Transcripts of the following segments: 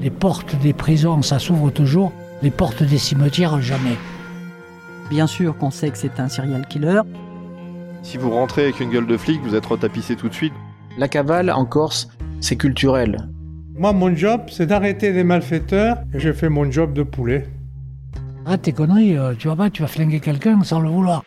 Les portes des prisons, ça s'ouvre toujours. Les portes des cimetières, jamais. Bien sûr qu'on sait que c'est un serial killer. Si vous rentrez avec une gueule de flic, vous êtes retapissé tout de suite. La cavale en Corse, c'est culturel. Moi, mon job, c'est d'arrêter les malfaiteurs et je fais mon job de poulet. Arrête tes conneries, euh, tu vas pas, tu vas flinguer quelqu'un sans le vouloir.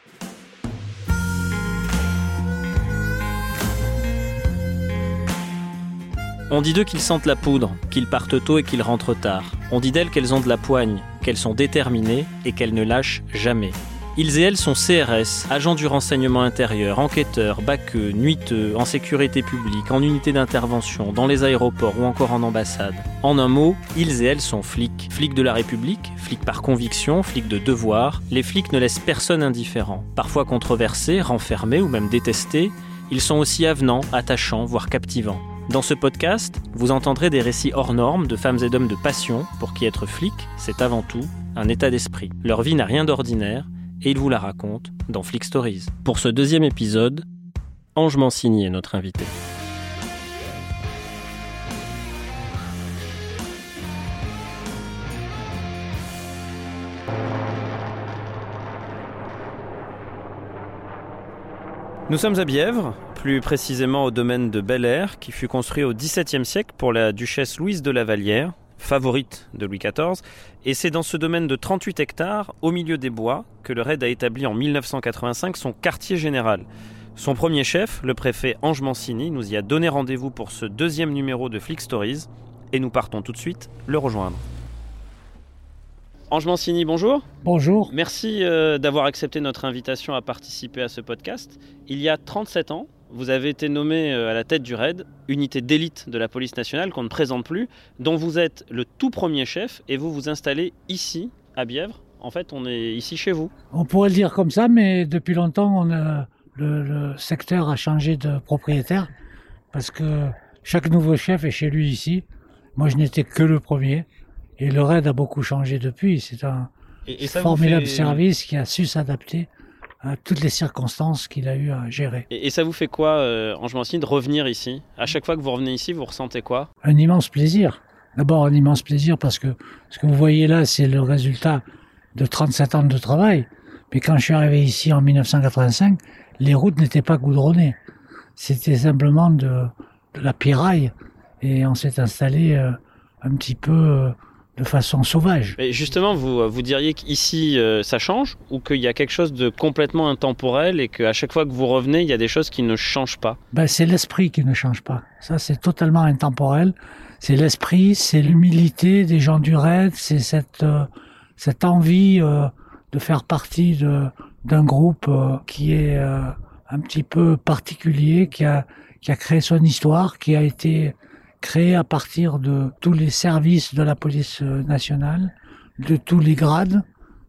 On dit d'eux qu'ils sentent la poudre, qu'ils partent tôt et qu'ils rentrent tard. On dit d'elles qu'elles ont de la poigne, qu'elles sont déterminées et qu'elles ne lâchent jamais. Ils et elles sont CRS, agents du renseignement intérieur, enquêteurs, baqueux, nuiteux, en sécurité publique, en unité d'intervention, dans les aéroports ou encore en ambassade. En un mot, ils et elles sont flics. Flics de la République, flics par conviction, flics de devoir. Les flics ne laissent personne indifférent. Parfois controversés, renfermés ou même détestés, ils sont aussi avenants, attachants, voire captivants. Dans ce podcast, vous entendrez des récits hors normes de femmes et d'hommes de passion pour qui être flic, c'est avant tout un état d'esprit. Leur vie n'a rien d'ordinaire et ils vous la racontent dans Flick Stories. Pour ce deuxième épisode, Ange Mancini est notre invité. Nous sommes à Bièvre, plus précisément au domaine de Bel Air, qui fut construit au XVIIe siècle pour la duchesse Louise de la Vallière, favorite de Louis XIV, et c'est dans ce domaine de 38 hectares, au milieu des bois, que le RAID a établi en 1985 son quartier général. Son premier chef, le préfet Ange Mancini, nous y a donné rendez-vous pour ce deuxième numéro de Flick Stories, et nous partons tout de suite le rejoindre. Ange Mancini, bonjour. Bonjour. Merci euh, d'avoir accepté notre invitation à participer à ce podcast. Il y a 37 ans, vous avez été nommé euh, à la tête du RAID, unité d'élite de la police nationale qu'on ne présente plus, dont vous êtes le tout premier chef et vous vous installez ici, à Bièvre. En fait, on est ici chez vous. On pourrait le dire comme ça, mais depuis longtemps, on a- le, le secteur a changé de propriétaire parce que chaque nouveau chef est chez lui ici. Moi, je n'étais que le premier et le RAID a beaucoup changé depuis. C'est un Et, et ça vous formidable fait- service qui a su s'adapter à toutes les circonstances qu'il a eu à gérer. Et, et ça vous fait quoi, euh, Ange Mancini, de revenir ici? À chaque fois que vous revenez ici, vous ressentez quoi? Un immense plaisir. D'abord un immense plaisir parce que ce que vous voyez là, c'est le résultat de 37 ans de travail. Mais quand je suis arrivé ici en 1985, les routes n'étaient pas goudronnées. C'était simplement de, de la pierraille. Et on s'est installé euh, un petit peu euh, de façon sauvage. Et justement, vous, vous diriez qu'ici, euh, ça change ou qu'il y a quelque chose de complètement intemporel et qu'à chaque fois que vous revenez, il y a des choses qui ne changent pas? Ben, c'est l'esprit qui ne change pas. Ça, c'est totalement intemporel. C'est l'esprit, c'est l'humilité des gens du raid, c'est cette, euh, cette envie euh, de faire partie de, d'un groupe euh, qui est euh, un petit peu particulier, qui a, qui a créé son histoire, qui a été créé à partir de tous les services de la police euh, nationale, de tous les grades,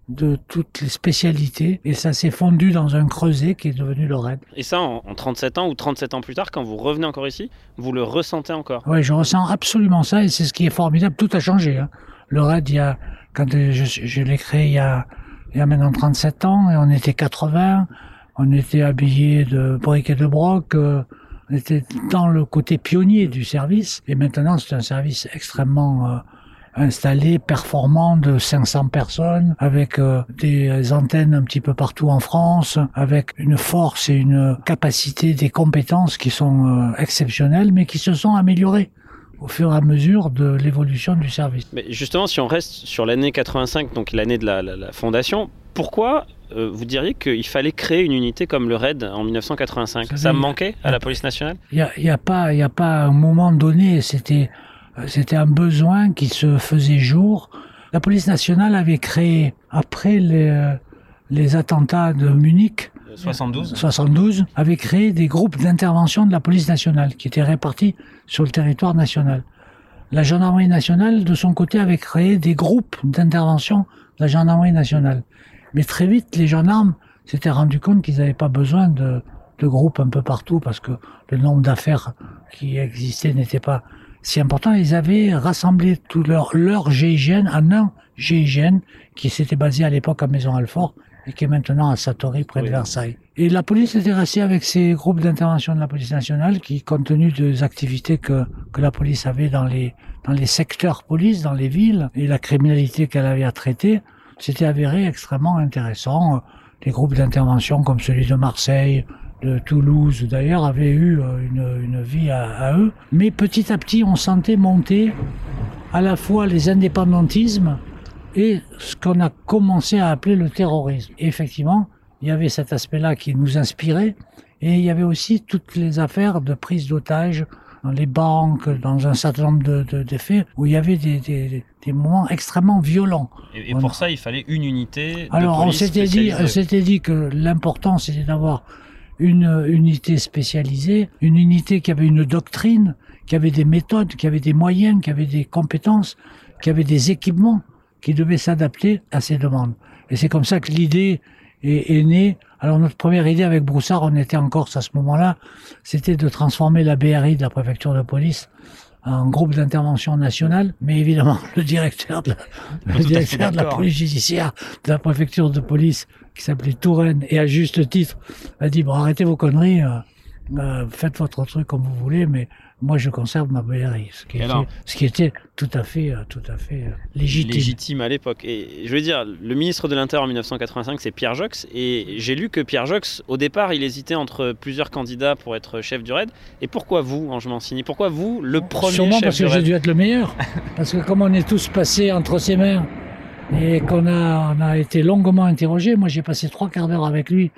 de toutes les spécialités. Et ça s'est fondu dans un creuset qui est devenu le raid. Et ça, en, en 37 ans ou 37 ans plus tard, quand vous revenez encore ici, vous le ressentez encore? Oui, je ressens absolument ça et c'est ce qui est formidable. Tout a changé. hein. Le RAID, il y a, quand je, je l'ai créé il y, a, il y a maintenant 37 ans et on était 80, on était habillés de briques et de broc, euh, on était dans le côté pionnier du service et maintenant c'est un service extrêmement euh, installé, performant de 500 personnes, avec euh, des antennes un petit peu partout en France, avec une force et une capacité, des compétences qui sont euh, exceptionnelles, mais qui se sont améliorées au fur et à mesure de l'évolution du service. Mais justement, si on reste sur l'année 85, donc l'année de la, la- la fondation, pourquoi euh, vous diriez qu'il fallait créer une unité comme le RAID en 1985 Vous Ça savez, manquait à la police nationale? Il y a, il y a pas, il y a pas un moment donné. C'était, euh, c'était un besoin qui se faisait jour. La police nationale avait créé après les, euh, les attentats de Munich. 72 72 avait créé des groupes d'intervention de la police nationale qui étaient répartis sur le territoire national. La gendarmerie nationale, de son côté, avait créé des groupes d'intervention de la gendarmerie nationale. Mais très vite, les gendarmes s'étaient rendus compte qu'ils n'avaient pas besoin de, de groupes un peu partout parce que le nombre d'affaires qui existaient n'était pas si important. Ils avaient rassemblé tout leur, leur GIGN en un GIGN qui s'était basé à l'époque à Maison-Alfort et qui est maintenant à Satori près de. Versailles. Et la police était restée avec ces groupes d'intervention de la police nationale qui, compte tenu des activités que, que la police avait dans les, dans les secteurs police, dans les villes, et la criminalité qu'elle avait à traiter, c'était avéré extrêmement intéressant. Des groupes d'intervention comme celui de Marseille, de Toulouse d'ailleurs avaient eu euh, une, une vie à, à, eux. Mais petit à petit, on sentait monter à la fois les indépendantismes et ce qu'on a commencé à appeler le terrorisme. Et effectivement, il y avait cet aspect-là qui nous inspirait, et il y avait aussi toutes les affaires de prise d'otages dans les banques, dans un certain nombre de, de, de faits, où il y avait des, des, des moments extrêmement violents. Et, et pour ça, il fallait une unité. De Alors, police on s'était dit, on s'était dit que l'important, c'était d'avoir une unité spécialisée, une unité qui avait une doctrine, qui avait des méthodes, qui avait des moyens, qui avait des compétences, qui avait des équipements qui devaient s'adapter à ces demandes. Et c'est comme ça que l'idée est, est née. Alors notre première idée avec Broussard, on était en Corse à ce moment-là, c'était de transformer la BRI de la préfecture de police en groupe d'intervention nationale, mais évidemment le directeur de la, le directeur de la police judiciaire de la préfecture de police qui s'appelait Touraine et à juste titre a dit bon arrêtez vos conneries, euh, euh, faites votre truc comme vous voulez, mais moi je conserve ma BRI, ce qui, était, alors ce qui était tout à fait, euh, tout à fait euh, légitime. légitime à l'époque. Et je veux dire, le ministre de l'Intérieur en 1985, c'est Pierre Jox. Et j'ai lu que Pierre Jox, au départ, il hésitait entre plusieurs candidats pour être chef du RAID. Et pourquoi vous, Ange Mancini? Pourquoi vous, le premier Sûrement chef parce du que j'ai dû être le meilleur. parce que comme on est tous passés entre ses mains et qu'on a, on a été longuement interrogés, moi j'ai passé trois quarts d'heure avec lui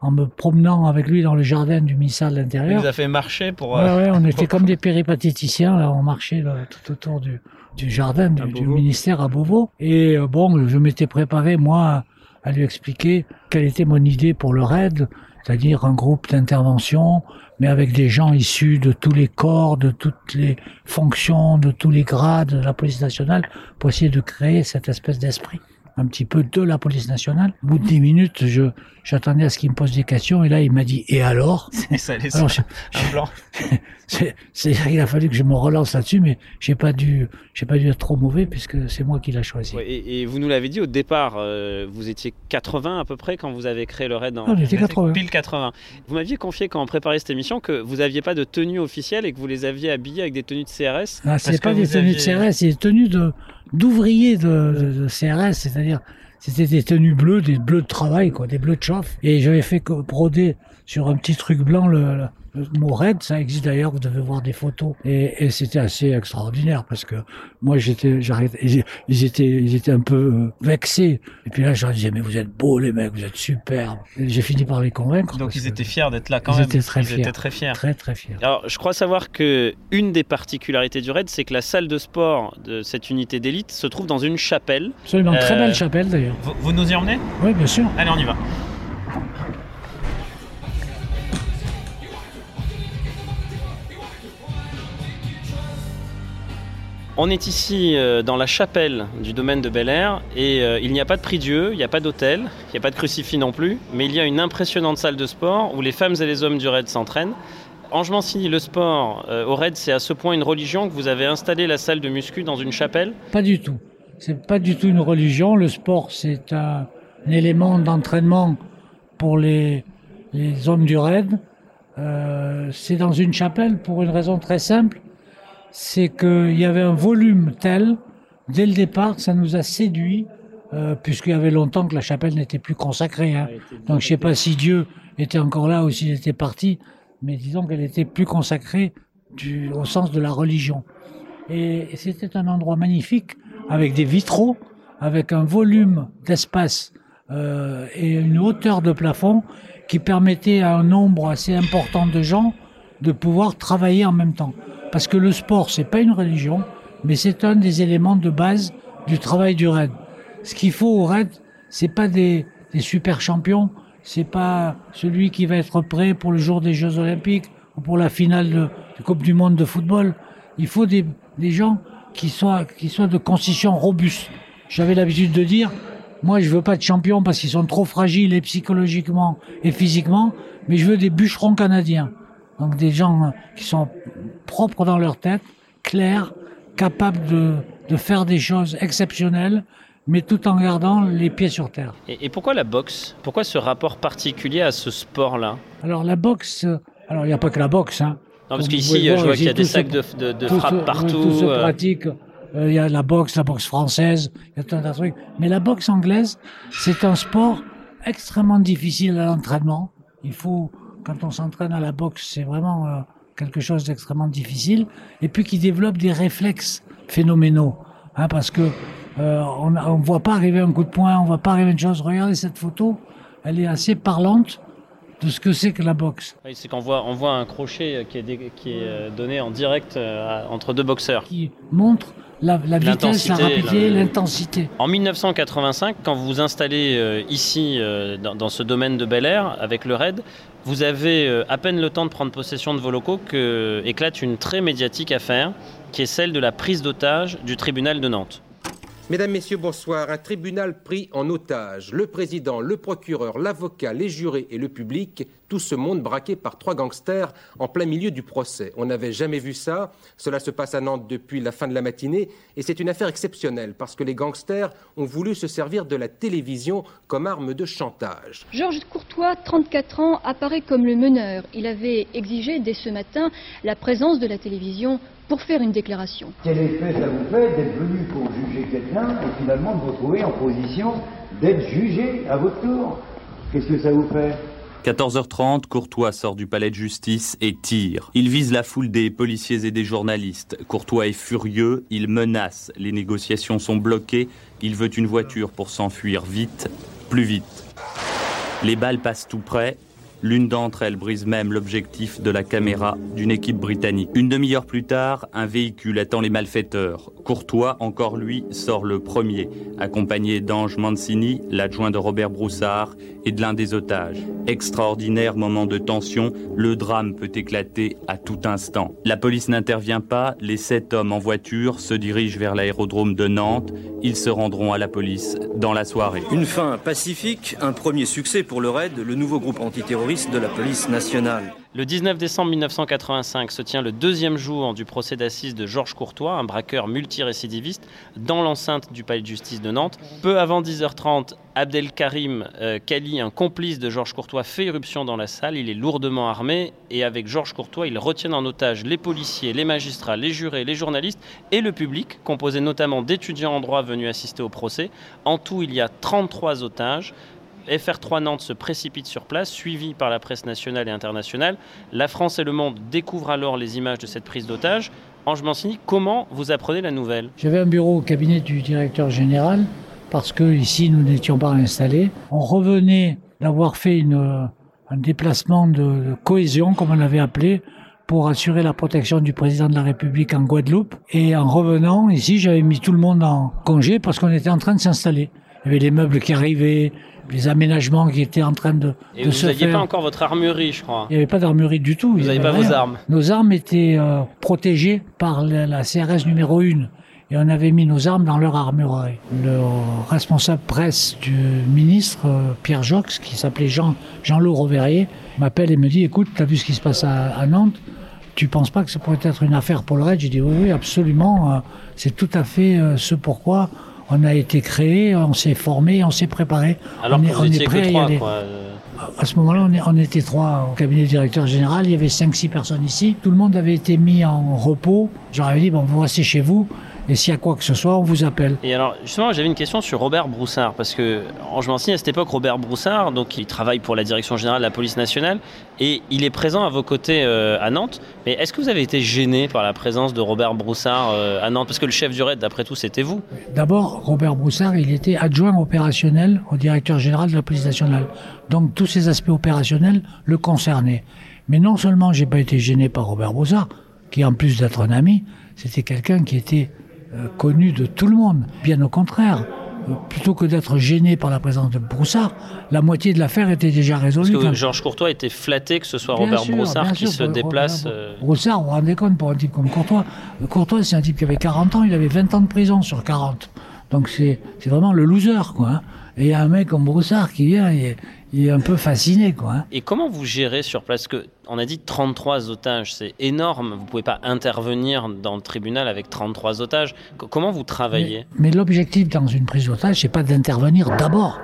en me promenant avec lui dans le jardin du ministère de Il l'Intérieur. vous a fait marcher pour. Ouais, euh, ouais, on était comme des péripatéticiens, là, on marchait là, tout autour du, du jardin du, ministère à Beauvau. Et euh, bon, je m'étais préparé, moi, à lui expliquer quelle était mon idée pour le RAID, c'est-à-dire un groupe d'intervention, mais avec des gens issus de tous les corps, de toutes les fonctions, de tous les grades de la police nationale, pour essayer de créer cette espèce d'esprit un petit peu de la police nationale. Au bout de dix minutes, je j'attendais à ce qu'il me pose des questions et là il m'a dit et alors Et ça alors, je- un blanc. c'est, c'est, il a fallu que je me relance là-dessus, mais j'ai pas dû, j'ai pas dû être trop mauvais puisque c'est moi qui l'a choisi. Ouais, et, et vous nous l'avez dit au départ, euh, vous étiez 80 à peu près quand vous avez créé le RAID. En, Ah, on était 80. Pile 80. Vous m'aviez confié quand on préparait cette émission que vous n'aviez pas de tenue officielle et que vous les aviez habillés avec des tenues de CRS. Ah, c'est pas des tenues aviez- de CRS, c'est des tenues de, d'ouvriers de, CRS, c'est-à-dire, c'était des tenues bleues, des bleus de travail, quoi, des bleus de chauffe. Et j'avais fait broder sur un petit truc blanc le, le, le mot RAID, ça existe d'ailleurs, vous devez voir des photos. Et, et c'était assez extraordinaire parce que moi j'étais, j'arrêtais, ils, ils étaient, ils étaient un peu euh, vexés. Et puis là, je leur disais, mais vous êtes beaux les mecs, vous êtes superbes. J'ai fini par les convaincre. Donc ils étaient fiers d'être là quand Ils même. étaient très ils fiers. étaient très fiers. Très très fiers. Alors, je crois savoir que une des particularités du RAID, c'est que la salle de sport de cette unité d'élite se trouve dans une chapelle. Absolument, très Euh, belle chapelle d'ailleurs. Vous, vous nous y emmenez? Oui, bien sûr. Allez, on y va. On est ici euh, dans la chapelle du domaine de Bel Air et euh, il n'y a pas de prix Dieu, il n'y a pas d'hôtel, il n'y a pas de crucifix non plus, mais il y a une impressionnante salle de sport où les femmes et les hommes du raid s'entraînent. Ange Mancini, le sport euh, au raid, c'est à ce point une religion que vous avez installé la salle de muscu dans une chapelle? Pas du tout. C'est pas du tout une religion. Le sport, c'est un, élément d'entraînement pour les, les hommes du raid. C'est dans une chapelle pour une raison très simple. C'est qu'il y avait un volume tel, dès le départ, ça nous a séduit, euh, puisqu'il y avait longtemps que la chapelle n'était plus consacrée. hein. Donc je sais pas si Dieu était encore là ou s'il était parti, mais disons qu'elle était plus consacrée du, au sens de la religion. Et, et c'était un endroit magnifique, avec des vitraux, avec un volume d'espace euh, et une hauteur de plafond qui permettait à un nombre assez important de gens de pouvoir travailler en même temps. Parce que le sport, c'est pas une religion, mais c'est un des éléments de base du travail du raid. Ce qu'il faut au raid, c'est pas des, des super champions, c'est pas celui qui va être prêt pour le jour des Jeux Olympiques ou pour la finale de, Coupe du Monde de football. Il faut des, des gens qui soient, qui soient de constitution robuste. J'avais l'habitude de dire, moi je veux pas de champions parce qu'ils sont trop fragiles et psychologiquement et physiquement, mais je veux des bûcherons canadiens. Donc des gens euh, qui sont propres dans leur tête, clairs, capables de, de faire des choses exceptionnelles, mais tout en gardant les pieds sur terre. Et, et pourquoi la boxe? Pourquoi ce rapport particulier à ce sport-là? Alors la boxe, alors il n'y a pas que la boxe. Hein. Non, parce qu'ici, je vois qu'il y a des sacs se- de, de, frappe partout. Tout se euh, pratique. Euh, Il y a la boxe, la boxe française, il y a tout un tas de trucs. Mais la boxe anglaise, c'est un sport extrêmement difficile à l'entraînement. Il faut, quand on s'entraîne à la boxe, c'est vraiment euh, quelque chose d'extrêmement difficile. Et puis qui développe des réflexes phénoménaux. Hein, parce que euh, on ne voit pas arriver un coup de poing, on voit pas arriver une chose. Regardez cette photo, elle est assez parlante de ce que c'est que la boxe. oui, c'est qu'on voit, on voit un crochet qui est, dé- qui est euh, donné en direct euh, entre deux boxeurs. qui montre la, la vitesse, la rapidité, l'intensité. En 1985, quand vous vous installez euh, ici, euh, dans, dans ce domaine de Bel Air, avec le RAID, vous avez euh, à peine le temps de prendre possession de vos locaux que éclate une très médiatique affaire, qui est celle de la prise d'otage du tribunal de Nantes. Mesdames, Messieurs, bonsoir. Un tribunal pris en otage. Le président, le procureur, l'avocat, les jurés et le public, tout ce monde braqué par trois gangsters en plein milieu du procès. On n'avait jamais vu ça. Cela se passe à Nantes depuis la fin de la matinée et c'est une affaire exceptionnelle parce que les gangsters ont voulu se servir de la télévision comme arme de chantage. Georges Courtois, 34 ans, apparaît comme le meneur. Il avait exigé dès ce matin la présence de la télévision pour faire une déclaration. Quel effet ça vous fait d'être venu pour juger quelqu'un et finalement de vous retrouver en position d'être jugé à votre tour? Qu'est-ce que ça vous fait? 14h30, Courtois sort du palais de justice et tire. Il vise la foule des policiers et des journalistes. Courtois est furieux, il menace. Les négociations sont bloquées. Il veut une voiture pour s'enfuir vite, plus vite. Les balles passent tout près. L'une d'entre elles brise même l'objectif de la caméra d'une équipe britannique. Une demi-heure plus tard, un véhicule attend les malfaiteurs. Courtois, encore lui, sort le premier, accompagné d'Ange Mancini, l'adjoint de Robert Broussard, et de l'un des otages. Extraordinaire moment de tension, le drame peut éclater à tout instant. La police n'intervient pas, les sept hommes en voiture se dirigent vers l'aérodrome de Nantes. Ils se rendront à la police dans la soirée. Une fin pacifique, un premier succès pour le RAID, le nouveau groupe antiterroriste de la police nationale. Le 19 décembre 1985 se tient le deuxième jour du procès d'assises de Georges Courtois, un braqueur multirécidiviste, dans l'enceinte du palais de justice de Nantes. Peu avant 10h30, Abdelkarim euh, Kali, un complice de Georges Courtois, fait irruption dans la salle. Il est lourdement armé et avec Georges Courtois, il retient en otage les policiers, les magistrats, les jurés, les journalistes et le public, composé notamment d'étudiants en droit venus assister au procès. En tout, il y a 33 otages. FR3 Nantes se précipite sur place, suivi par la presse nationale et internationale. La France et le monde découvrent alors les images de cette prise d'otage. Ange Mancini, comment vous apprenez la nouvelle? J'avais un bureau au cabinet du directeur général parce que ici nous n'étions pas installés. On revenait d'avoir fait un déplacement de, de cohésion, comme on l'avait appelé, pour assurer la protection du président de la République en Guadeloupe. Et en revenant ici, j'avais mis tout le monde en congé parce qu'on était en train de s'installer. Il y avait les meubles qui arrivaient, les aménagements qui étaient en train de, Et de vous se n'aviez faire. pas encore votre armurerie, je crois. Il n'y avait pas d'armurerie du tout. Vous avait pas vos armes. Nos armes étaient euh, protégées par la, la CRS numéro 1 et on avait mis nos armes dans leur armurerie. Le responsable presse du ministre, euh, Pierre Jox, qui s'appelait Jean, Jean-Loup Roverier, m'appelle et me dit, écoute, tu as vu ce qui se passe à, à Nantes? Tu penses pas que ça pourrait être une affaire pour le raid J'ai dit oui, oui, absolument. euh, C'est tout à fait ce pourquoi on a été créé, on s'est formé, on s'est préparé. Alors on que est, vous on est étiez prêt à y trois, aller. quoi. Euh, À ce moment-là, on, on était trois au cabinet du directeur général. Il y avait cinq, six personnes ici. Tout le monde avait été mis en repos. J'aurais dit, bon, vous restez chez vous. Et s'il y a quoi que ce soit, on vous appelle. Et alors, justement, j'avais une question sur Robert Broussard, parce que Ange Mancini, à cette époque, Robert Broussard, donc il travaille pour la direction générale de la police nationale, et il est présent à vos côtés euh, à Nantes. Mais est-ce que vous avez été gêné par la présence de Robert Broussard euh, à Nantes? Parce que le chef du raid, d'après tout, c'était vous. D'abord, Robert Broussard, il était adjoint opérationnel au directeur général de la police nationale. Donc, tous ces aspects opérationnels le concernaient. Mais non seulement j'ai pas été gêné par Robert Broussard, qui en plus d'être un ami, c'était quelqu'un qui était connu de tout le monde. Bien au contraire. Euh, Plutôt que d'être gêné par la présence de Broussard, la moitié de l'affaire était déjà Parce résolue. que quand- Georges Courtois était flatté que ce soit Bien Robert sûr, Broussard qui sûr, se déplace. Euh, Broussard, vous vous rendez compte, pour un type comme Courtois, euh, Courtois, c'est un type qui avait 40 ans, il avait 20 ans de prison sur 40. Donc c'est vraiment le loser, quoi. hein. Et il y a un mec comme Broussard qui vient, il, il est un peu fasciné, quoi. hein. Et comment vous gérez sur place? Que On a dit 33 otages, c'est énorme. Vous pouvez pas intervenir dans le tribunal avec 33 otages. Comment vous travaillez? Mais l'objectif dans une prise d'otage, c'est pas d'intervenir d'abord.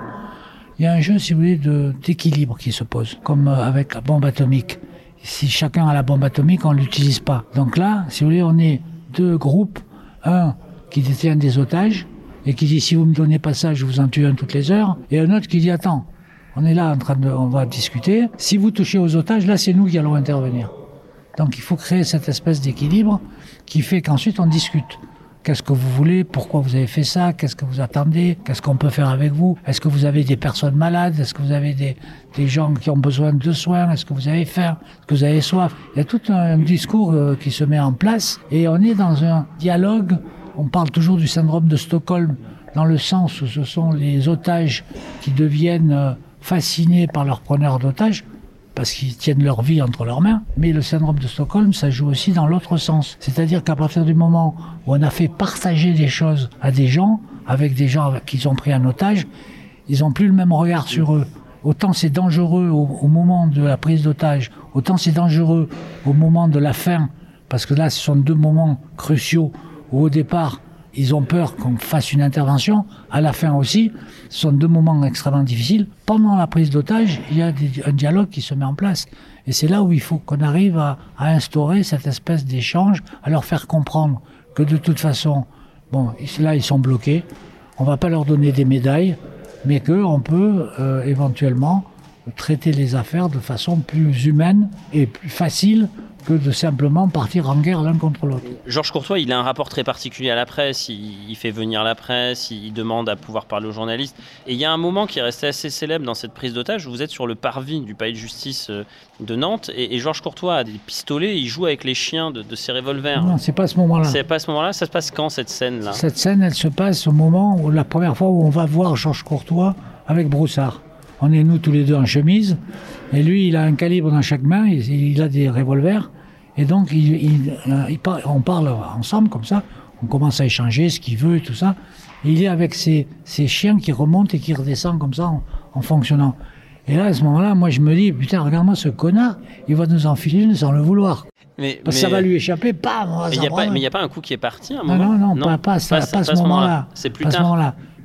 Il y a un jeu, si vous voulez, d'équilibre qui se pose, comme euh, avec la bombe atomique. Si chacun a la bombe atomique, on l'utilise pas. Donc là, si vous voulez, on est deux groupes. Un qui détient des otages et qui dit si vous me donnez pas ça, je vous en tue un toutes les heures. Et un autre qui dit attends, on est là en train de, on va discuter. Si vous touchez aux otages, là, c'est nous qui allons intervenir. Donc il faut créer cette espèce d'équilibre qui fait qu'ensuite on discute. Qu'est-ce que vous voulez? Pourquoi vous avez fait ça? Qu'est-ce que vous attendez? Qu'est-ce qu'on peut faire avec vous? Est-ce que vous avez des personnes malades? Est-ce que vous avez des, des gens qui ont besoin de soins? Est-ce que vous avez faim? Est-ce que vous avez soif? Il y a tout un discours euh, qui se met en place et on est dans un dialogue. On parle toujours du syndrome de Stockholm dans le sens où ce sont les otages qui deviennent euh, fascinés par leurs preneurs d'otages parce qu'ils tiennent leur vie entre leurs mains. Mais le syndrome de Stockholm, ça joue aussi dans l'autre sens. C'est-à-dire qu'à partir du moment où on a fait partager des choses à des gens, avec des gens qu'ils ont pris en otage, ils n'ont plus le même regard sur eux. Autant c'est dangereux au, moment de la prise d'otage, autant c'est dangereux au moment de la fin, parce que là, ce sont deux moments cruciaux où au départ, ils ont peur qu'on fasse une intervention. À la fin aussi, ce sont deux moments extrêmement difficiles. Pendant la prise d'otage, il y a un dialogue qui se met en place. Et c'est là où il faut qu'on arrive à, instaurer cette espèce d'échange, à leur faire comprendre que de toute façon, bon, là, ils sont bloqués. On va pas leur donner des médailles, mais qu'on peut euh, éventuellement traiter les affaires de façon plus humaine et plus facile que de simplement partir en guerre l'un contre l'autre. Georges Courtois, il a un rapport très particulier à la presse. Il, il fait venir la presse, il demande à pouvoir parler aux journalistes. Et il y a un moment qui est resté assez célèbre dans cette prise d'otage vous êtes sur le parvis du palais de justice euh, de Nantes et, et Georges Courtois a des pistolets, il joue avec les chiens de, de ses revolvers. Non, c'est pas à ce moment-là. C'est pas à ce moment-là, ça se passe quand cette scène-là? Cette scène, elle se passe au moment où la première fois où on va voir Georges Courtois avec Broussard. On est nous tous les deux en chemise, et lui, il a un calibre dans chaque main, il, il a des revolvers, et donc il, il- euh, il on parle ensemble comme ça, on commence à échanger ce qu'il veut et tout ça, et il est avec ses, ses chiens qui remontent et qui redescendent comme ça en, en fonctionnant. Et là, à ce moment-là, moi je me dis, putain, regarde-moi ce connard, il va nous enfiler sans le vouloir. Mais, Parce que ça va lui échapper, bam, on va Mais il n'y a, pas- un coup qui est parti à un Non, moment non, non, pas, pas, pas à ce moment-là. C'est plus tard.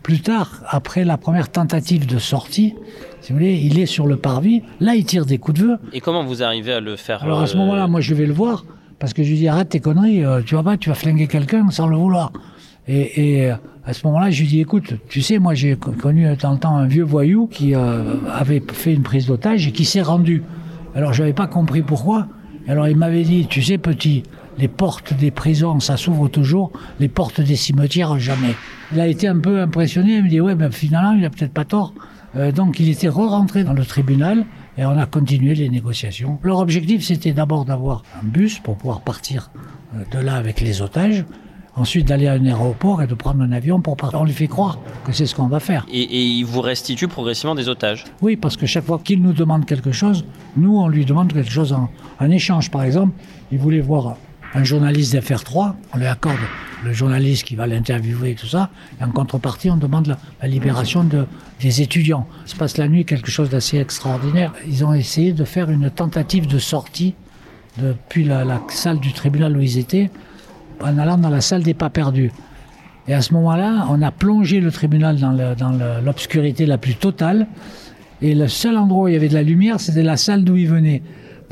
Plus tard, après la première tentative de sortie, si vous voulez, il est sur le parvis. Là, il tire des coups de feu. Et comment vous arrivez à le faire Alors à ce euh, moment-là, moi, je vais le voir parce que je lui dis arrête tes conneries. euh, tu vas pas, tu vas flinguer quelqu'un sans le vouloir. Et, et, euh, à ce moment-là, je lui dis écoute, tu sais, moi, j'ai co- connu dans le temps un vieux voyou qui euh, avait fait une prise d'otage et qui s'est rendu. Alors, je n'avais pas compris pourquoi. Alors, il m'avait dit tu sais, petit. Les portes des prisons, ça s'ouvre toujours. Les portes des cimetières, jamais. Il a été un peu impressionné. Il me dit, ouais, ben finalement, il a peut-être pas tort. Euh, donc, il était re-rentré dans le tribunal et on a continué les négociations. Leur objectif, c'était d'abord d'avoir un bus pour pouvoir partir euh, de là avec les otages. Ensuite, d'aller à un aéroport et de prendre un avion pour partir. On lui fait croire que c'est ce qu'on va faire. Et, et il vous restitue progressivement des otages. Oui, parce que chaque fois qu'il nous demande quelque chose, nous, on lui demande quelque chose en, en échange. Par exemple, il voulait voir un journaliste d'FR3, on lui accorde le journaliste qui va l'interviewer et tout ça, et en contrepartie, on demande la, libération de, des étudiants. Il se passe la nuit quelque chose d'assez extraordinaire. Ils ont essayé de faire une tentative de sortie depuis la, la salle du tribunal où ils étaient, en allant dans la salle des pas perdus. Et à ce moment-là, on a plongé le tribunal dans l'obscurité la plus totale. Et le seul endroit où il y avait de la lumière, c'était la salle d'où ils venaient.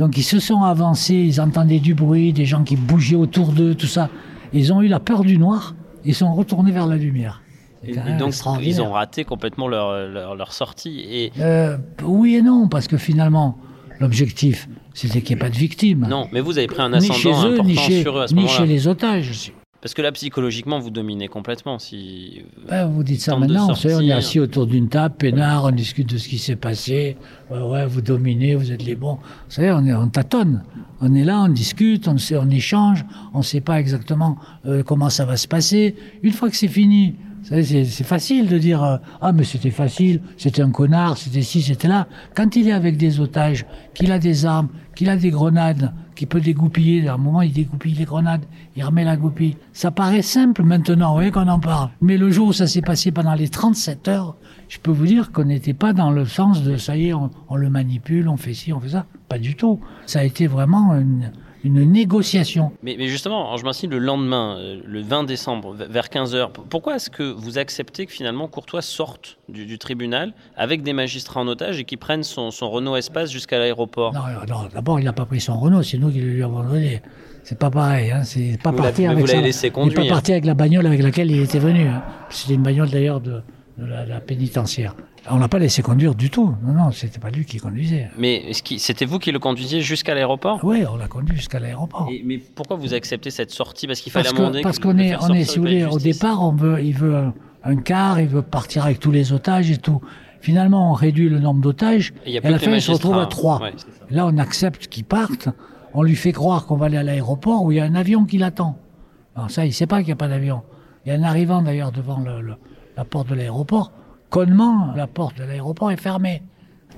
Donc ils se sont avancés, ils entendaient du bruit, des gens qui bougeaient autour d'eux, tout ça. Ils ont eu la peur du noir, ils sont retournés vers la lumière. Et, donc, ils ont raté complètement leur, leur, leur sortie. Et Euh, oui et non, parce que finalement, l'objectif, c'était qu'il n'y ait pas de victimes. non, mais vous avez pris un ni ascendant chez eux, important ni chez, sur eux à ce ni chez les otages. Parce que là, psychologiquement, vous dominez complètement. Si Ben, vous dites ça maintenant, vous on est assis autour d'une table, peinard, on discute de ce qui s'est passé. Ouais, ouais, vous dominez, vous êtes les bons. Vous savez, on, est, on tâtonne. On est là, on discute, on, sait, on échange, on ne sait pas exactement euh, comment ça va se passer. Une fois que c'est fini, c'est facile de dire euh, Ah, mais c'était facile, c'était un connard, c'était ci, c'était là. Quand il est avec des otages, qu'il a des armes, qu'il a des grenades, qui peut dégoupiller. À un moment, il dégoupille les grenades, il remet la goupille. Ça paraît simple maintenant, vous voyez qu'on en parle. Mais le jour où ça s'est passé pendant les 37 heures, je peux vous dire qu'on n'était pas dans le sens de ça y est, on, on, le manipule, on fait ci, on fait ça. Pas du tout. Ça a été vraiment une, une négociation. Mais, mais justement, je m'inscris le lendemain, euh, le 20 décembre, vers 15h, pourquoi est-ce que vous acceptez que finalement Courtois sorte du, du tribunal avec des magistrats en otage et qui prennent son, son Renault Espace jusqu'à l'aéroport? Non, non d'abord, il n'a pas pris son Renault, c'est nous qui le lui avons donné. C'est pas pareil, hein. c'est pas parti avec sa- laissé il est conduire. pas parti avec la bagnole avec laquelle il était venu. hein. C'était une bagnole d'ailleurs de, de la, la pénitentiaire. On l'a pas laissé conduire du tout. Non, non, c'était pas lui qui conduisait. Mais c'était vous qui le conduisiez jusqu'à l'aéroport? Oui, on l'a conduit jusqu'à l'aéroport. Mais pourquoi vous acceptez cette sortie? Parce qu'il fallait Parce que- qu'on est, on est, si vous voulez, au départ, on veut, il veut un, un quart, il veut partir avec tous les otages et tout. Finalement, on réduit le nombre d'otages. Et il y a à la fin, il se retrouve à trois. Ouais. Là, on accepte qu'il parte. On lui fait croire qu'on va aller à l'aéroport où il y a un avion qui l'attend. Alors ça, il sait pas qu'il n'y a pas d'avion. Et en arrivant d'ailleurs devant le- le- la porte de l'aéroport, connement, la porte de l'aéroport est fermée.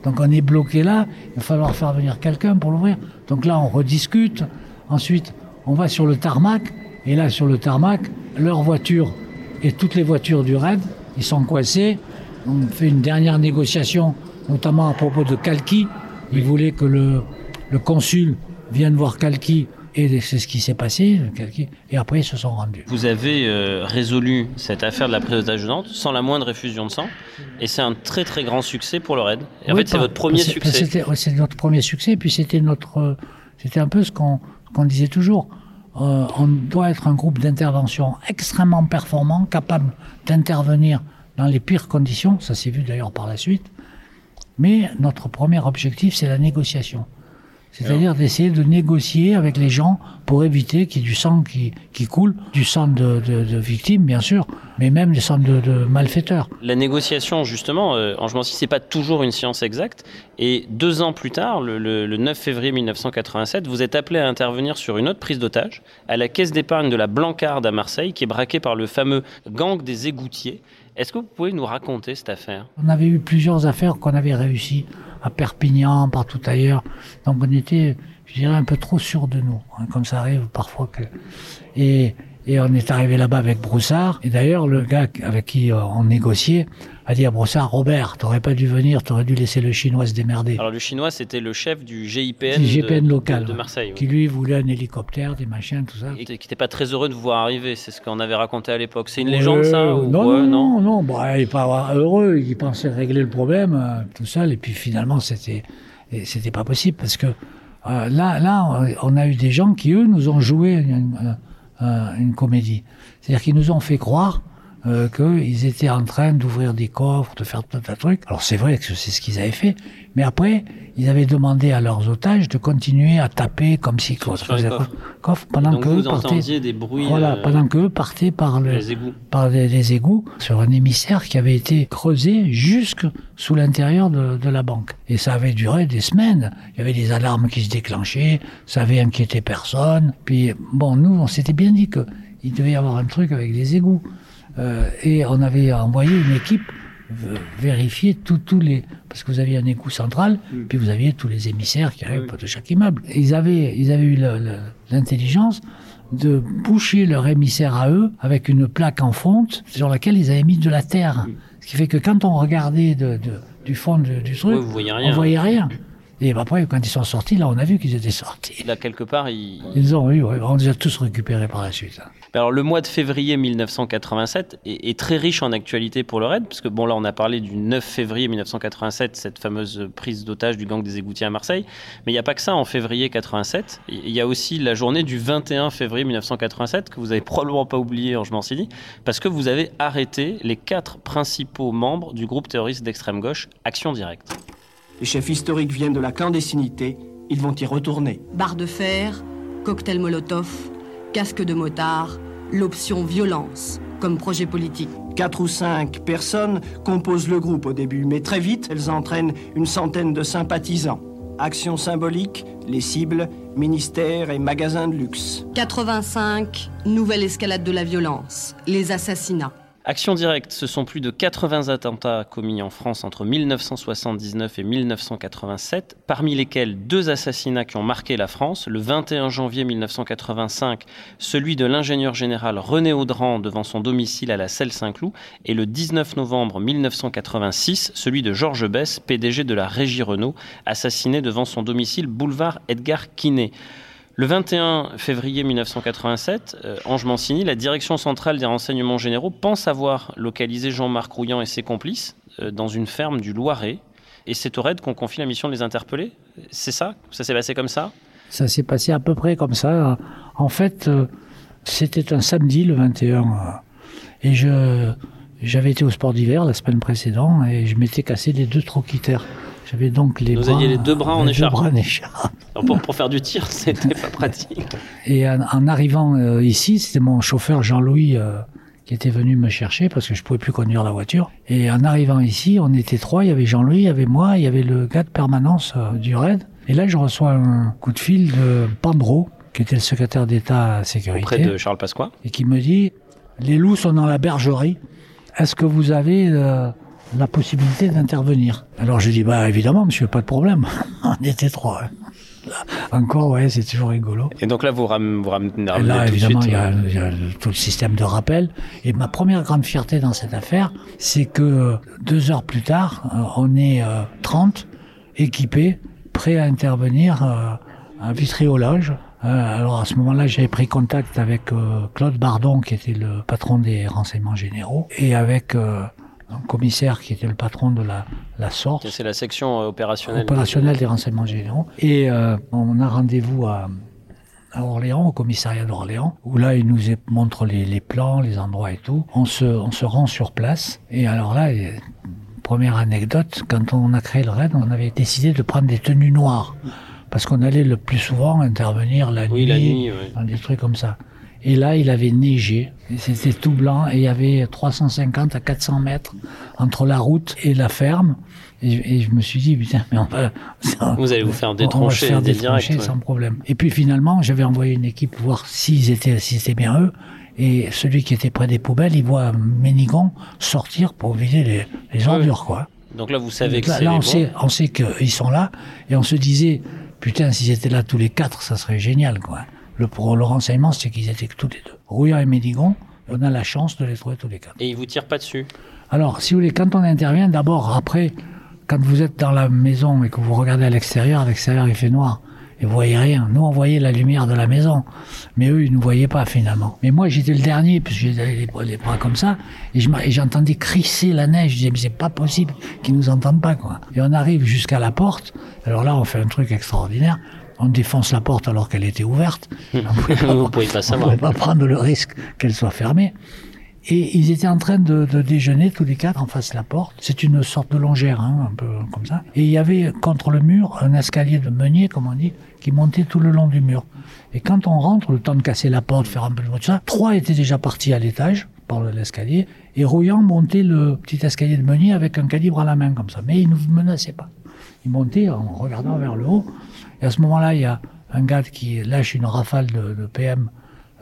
Donc on est bloqué là, il va falloir faire venir quelqu'un pour l'ouvrir. Donc là, on rediscute. Ensuite, on va sur le tarmac. Et là, sur le tarmac, leur voiture et toutes les voitures du raid, ils sont coincés. On fait une dernière négociation, notamment à propos de Kalki. Ils voulaient que le, le consul vienne voir Kalki. Et c'est ce qui s'est passé. Et après, ils se sont rendus. Vous avez euh, résolu cette affaire de la prise Nantes sans la moindre effusion de sang. Et c'est un très très grand succès pour le RAID. Et en Oui, fait, c'est votre premier succès. C'était ouais, c'est notre premier succès, puis c'était notre, euh, c'était un peu ce qu'on ce qu'on disait toujours. Euh, on doit être un groupe d'intervention extrêmement performant, capable d'intervenir dans les pires conditions. Ça s'est vu d'ailleurs par la suite. Mais notre premier objectif, c'est la négociation. C'est-à-dire d'essayer de négocier avec les gens pour éviter qu'il y ait du sang qui, qui coule, du sang de, de- de victimes, bien sûr, mais même du sang de, de malfaiteurs. La négociation, justement, euh, en Mancy, c'est pas toujours une science exacte. Et deux ans plus tard, le, le- le 9 février 1987, vous êtes appelé à intervenir sur une autre prise d'otage à la caisse d'épargne de la Blancarde à Marseille, qui est braquée par le fameux gang des égoutiers. Est-ce que vous pouvez nous raconter cette affaire? On avait eu plusieurs affaires qu'on avait réussi à Perpignan, partout ailleurs. Donc on était, je dirais, un peu trop sûr de nous, hein, comme ça arrive parfois que. Et, et on est arrivé là-bas avec Broussard. Et d'ailleurs, le gars avec qui euh, on négociait a dit à Broussard, Robert, t'aurais pas dû venir, t'aurais dû laisser le Chinois se démerder. Alors le chinois, c'était le chef du GIPN, Du GPN de, local, de, Marseille. qui lui voulait un hélicoptère, des machins, tout ça. Et qui n'était pas très heureux de vous voir arriver, c'est ce qu'on avait raconté à l'époque. C'est une légende ça ou non, non, non, non, bah, il n'est pas heureux, il pensait régler le problème euh, tout seul, et puis finalement, c'était, c'était pas possible parce que euh, là, là, on a eu des gens qui, eux, nous ont joué une, une- une comédie. C'est-à-dire qu'ils nous ont fait croire euh, qu'ils étaient en train d'ouvrir des coffres, de faire tas de trucs. Alors c'est vrai que c'est ce qu'ils avaient fait, mais après, ils avaient demandé à leurs otages de continuer à taper comme si Sur les coffres. pendant que eux partaient. entendiez des bruits, Voilà, euh, pendant que eux partaient par le, les égouts. par des égouts sur un émissaire qui avait été creusé jusque sous l'intérieur de, de la banque. Et ça avait duré des semaines. Il y avait des alarmes qui se déclenchaient, ça avait inquiété personne. Puis bon, nous, on s'était bien dit que il devait y avoir un truc avec des égouts. Euh, et on avait envoyé une équipe vérifier tous les parce que vous aviez un égout central puis vous aviez tous les émissaires qui arrivent de chaque immeuble. Et ils avaient ils avaient eu l'intelligence de boucher leur émissaire à eux avec une plaque en fonte sur laquelle ils avaient mis de la terre. Ce qui fait que quand on regardait de, de- du fond de- du truc Ouais, vous voyez rien. on voyait rien. Et après quand ils sont sortis là on a vu qu'ils étaient sortis. Là, quelque part, il... ils ont eu on les a tous récupérés par la suite hein. Alors, le mois de février 1987 est, est très riche en actualité pour le RAID, parce que bon, là, on a parlé du 9 février 1987, cette fameuse prise d'otage du gang des égoutiers à Marseille. Mais il n'y a pas que ça en février 87. Il y a aussi la journée du 21 février 1987, que vous avez probablement pas oublié, je m'en suis dit, parce que vous avez arrêté les quatre principaux membres du groupe terroriste d'extrême gauche Action Directe. Les chefs historiques viennent de la clandestinité, ils vont y retourner. Barre de fer, cocktail Molotov, casque de motard, l'option violence comme projet politique. Quatre ou cinq personnes composent le groupe au début, mais très vite, elles entraînent une centaine de sympathisants. Action symbolique, les cibles, ministères et magasins de luxe. 85, nouvelle escalade de la violence, les assassinats. Action directe, ce sont plus de 80 attentats commis en France entre 1979 et 1987, parmi lesquels deux assassinats qui ont marqué la France. Le 21 janvier 1985, celui de l'ingénieur général René Audran devant son domicile à la Selle-Saint-Cloud, et le 19 novembre 1986, celui de Georges Besse, PDG de la Régie Renault, assassiné devant son domicile boulevard Edgar Quinet. Le 21 février 1987, euh, Ange Mancini, la direction centrale des renseignements généraux, pense avoir localisé Jean-Marc Rouillant et ses complices euh, dans une ferme du Loiret. Et c'est au RAID qu'on confie la mission de les interpeller C'est ça? Ça s'est passé comme ça? Ça s'est passé à peu près comme ça. En fait, euh, c'était un samedi, le 21. et je, j'avais été au sport d'hiver la semaine précédente et je m'étais cassé les deux troquitaires. J'avais donc les Vous bras, aviez les deux bras en écharpe. deux bras en écharpe. Alors pour, pour faire du tir, c'était pas pratique. Et en, en arrivant euh, ici, c'était mon chauffeur Jean-Louis euh, qui était venu me chercher parce que je pouvais plus conduire la voiture. Et en arrivant ici, on était trois. Il y avait Jean-Louis, il y avait moi, il y avait le gars de permanence euh, du RAID. Et là, je reçois un coup de fil de Pandro, qui était le secrétaire d'État à sécurité. Auprès de Charles Pasqua. Et qui me dit, les loups sont dans la bergerie. Est-ce que vous avez la possibilité d'intervenir Alors je dis, bah évidemment, monsieur, pas de problème. on était trois. hein. Encore, ouais, c'est toujours rigolo. Et donc là, vous, ram, vous ramenez, Et là, tout évidemment, il y, a, euh, y a tout le système de rappel. Et ma première grande fierté dans cette affaire, c'est que euh, deux heures plus tard, euh, on est euh, 30 équipés, prêts à intervenir euh, à Vitry-au-Loge. Euh, alors à ce moment-là, j'avais pris contact avec Claude Bardon, qui était le patron des renseignements généraux, et avec un commissaire qui était le patron de la, la c'est la section euh, opérationnelle. opérationnel des renseignements généraux. Et euh, on a rendez-vous à, à Orléans, au commissariat d'Orléans, où là, il nous montre les, les plans, les endroits et tout. On se, on se rend sur place. Et alors là, et, première anecdote, quand on a créé le RAID, on avait décidé de prendre des tenues noires. Parce qu'on allait le plus souvent intervenir la Oui, nuit, la nuit, ouais. dans des trucs comme ça. Et là, il avait neigé. C'était tout blanc et il y avait 350 à 400 mètres entre la route et la ferme. Et, et je me suis dit, putain, mais on va, Vous allez vous faire on va se détroncher faire détroncher direct, ouais. sans problème. Et puis finalement, j'avais envoyé une équipe voir s'ils étaient, si c'était bien eux. Et celui qui était près des poubelles, il voit Ménigon sortir pour vider les, les ordures, quoi. Donc là, vous savez que là, c'est là, on sait, on sait qu'ils sont là, et on se disait, putain, s'ils étaient là tous les quatre, ça serait génial, quoi. Le, pour le renseignement, c'est qu'ils étaient tous les deux. Rouillard et Médigon, on a la chance de les trouver tous les quatre. Et ils vous tirent pas dessus? Alors, si vous voulez, quand on intervient, d'abord, après, quand vous êtes dans la maison et que vous regardez à l'extérieur, à l'extérieur il fait noir. Et vous voyez rien. Nous, on voyait la lumière de la maison. Mais eux, ils ne voyaient pas, finalement. Mais moi, j'étais le dernier, parce que j'avais les, bras- les bras comme ça. Et je m'a- et j'entendais crisser la neige. Je disais, mais c'est pas possible qu'ils nous entendent pas, quoi. Et on arrive jusqu'à la porte. Alors là, on fait un truc extraordinaire. On défonce la porte alors qu'elle était ouverte. On pouvait pas- savoir. pouvait pas prendre le risque qu'elle soit fermée. Et ils étaient en train de, de déjeuner tous les quatre en face de la porte. C'est une sorte de longère, hein, un peu comme ça. Et il y avait contre le mur un escalier de meunier, comme on dit, qui montait tout le long du mur. Et quand on rentre, le temps de casser la porte, faire un peu de bruit, tout ça, trois étaient déjà partis à l'étage par l'escalier, et Rouillant montait le petit escalier de meunier avec un calibre à la main comme ça. Mais il ne nous menaçait pas. Il montait en regardant vers le haut. Et à ce moment-là, il y a un gars qui lâche une rafale de, de PM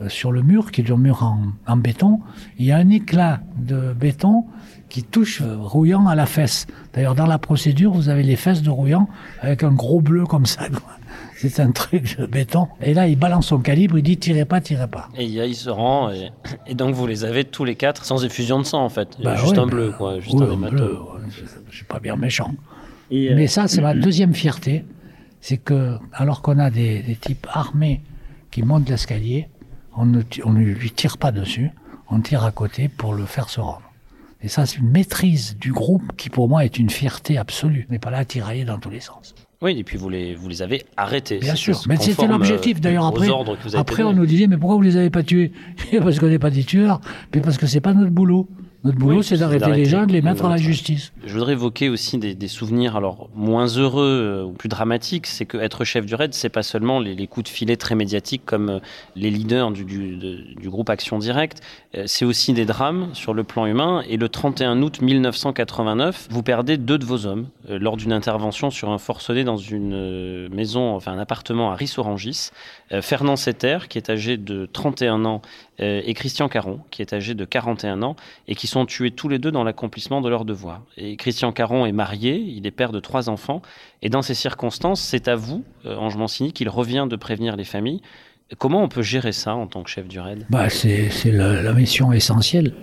euh, sur le mur, qui est un mur en, en béton. Il y a un éclat de béton qui touche euh, Rouillant à la fesse. D'ailleurs, dans la procédure, vous avez les fesses de Rouillant avec un gros bleu comme ça. C'est un truc de béton. Et là, il balance son calibre, il dit tirez pas, tirez pas. Et il se rend. Et, et donc vous les avez tous les quatre sans effusion de sang en fait. Bah juste ouais, un bah, bleu quoi. Juste oui, un bleu, ouais, Je suis pas bien méchant. Et, euh, Mais ça, c'est ma deuxième fierté. C'est que, alors qu'on a des, des types armés qui montent l'escalier, on ne, ti- on ne lui tire pas dessus, on tire à côté pour le faire se rendre. Et ça, c'est une maîtrise du groupe qui, pour moi, est une fierté absolue. On n'est pas là à tirailler dans tous les sens. Oui, et puis vous les, vous les avez arrêtés. Bien sûr. Mais c'était l'objectif. euh, D'ailleurs, après, après on nous disait, mais pourquoi vous les avez pas tués? Parce qu'on n'est pas des tueurs, mais parce que c'est pas notre boulot. Notre boulot, Oui, c'est d'arrêter les gens, de les mettre à la justice. Je voudrais évoquer aussi des, des souvenirs alors moins heureux euh, ou plus dramatiques. C'est que être chef du raid, c'est pas seulement les, les coups de filet très médiatiques comme euh, les leaders du, du, de- du groupe Action Directe. Euh, c'est aussi des drames sur le plan humain. Et le 31 août 1989, vous perdez deux de vos hommes lors d'une intervention sur un forcené dans une maison, enfin un appartement à Rissorangis. Euh, Fernand Setter, qui est âgé de 31 ans, euh, et Christian Caron, qui est âgé de 41 ans, et qui sont tués tous les deux dans l'accomplissement de leur devoir. Et Christian Caron est marié, il est père de trois enfants, et dans ces circonstances, c'est à vous, euh, Ange Mancini, qu'il revient de prévenir les familles. Comment on peut gérer ça en tant que chef du RAID? Bah, C'est la, la mission essentielle,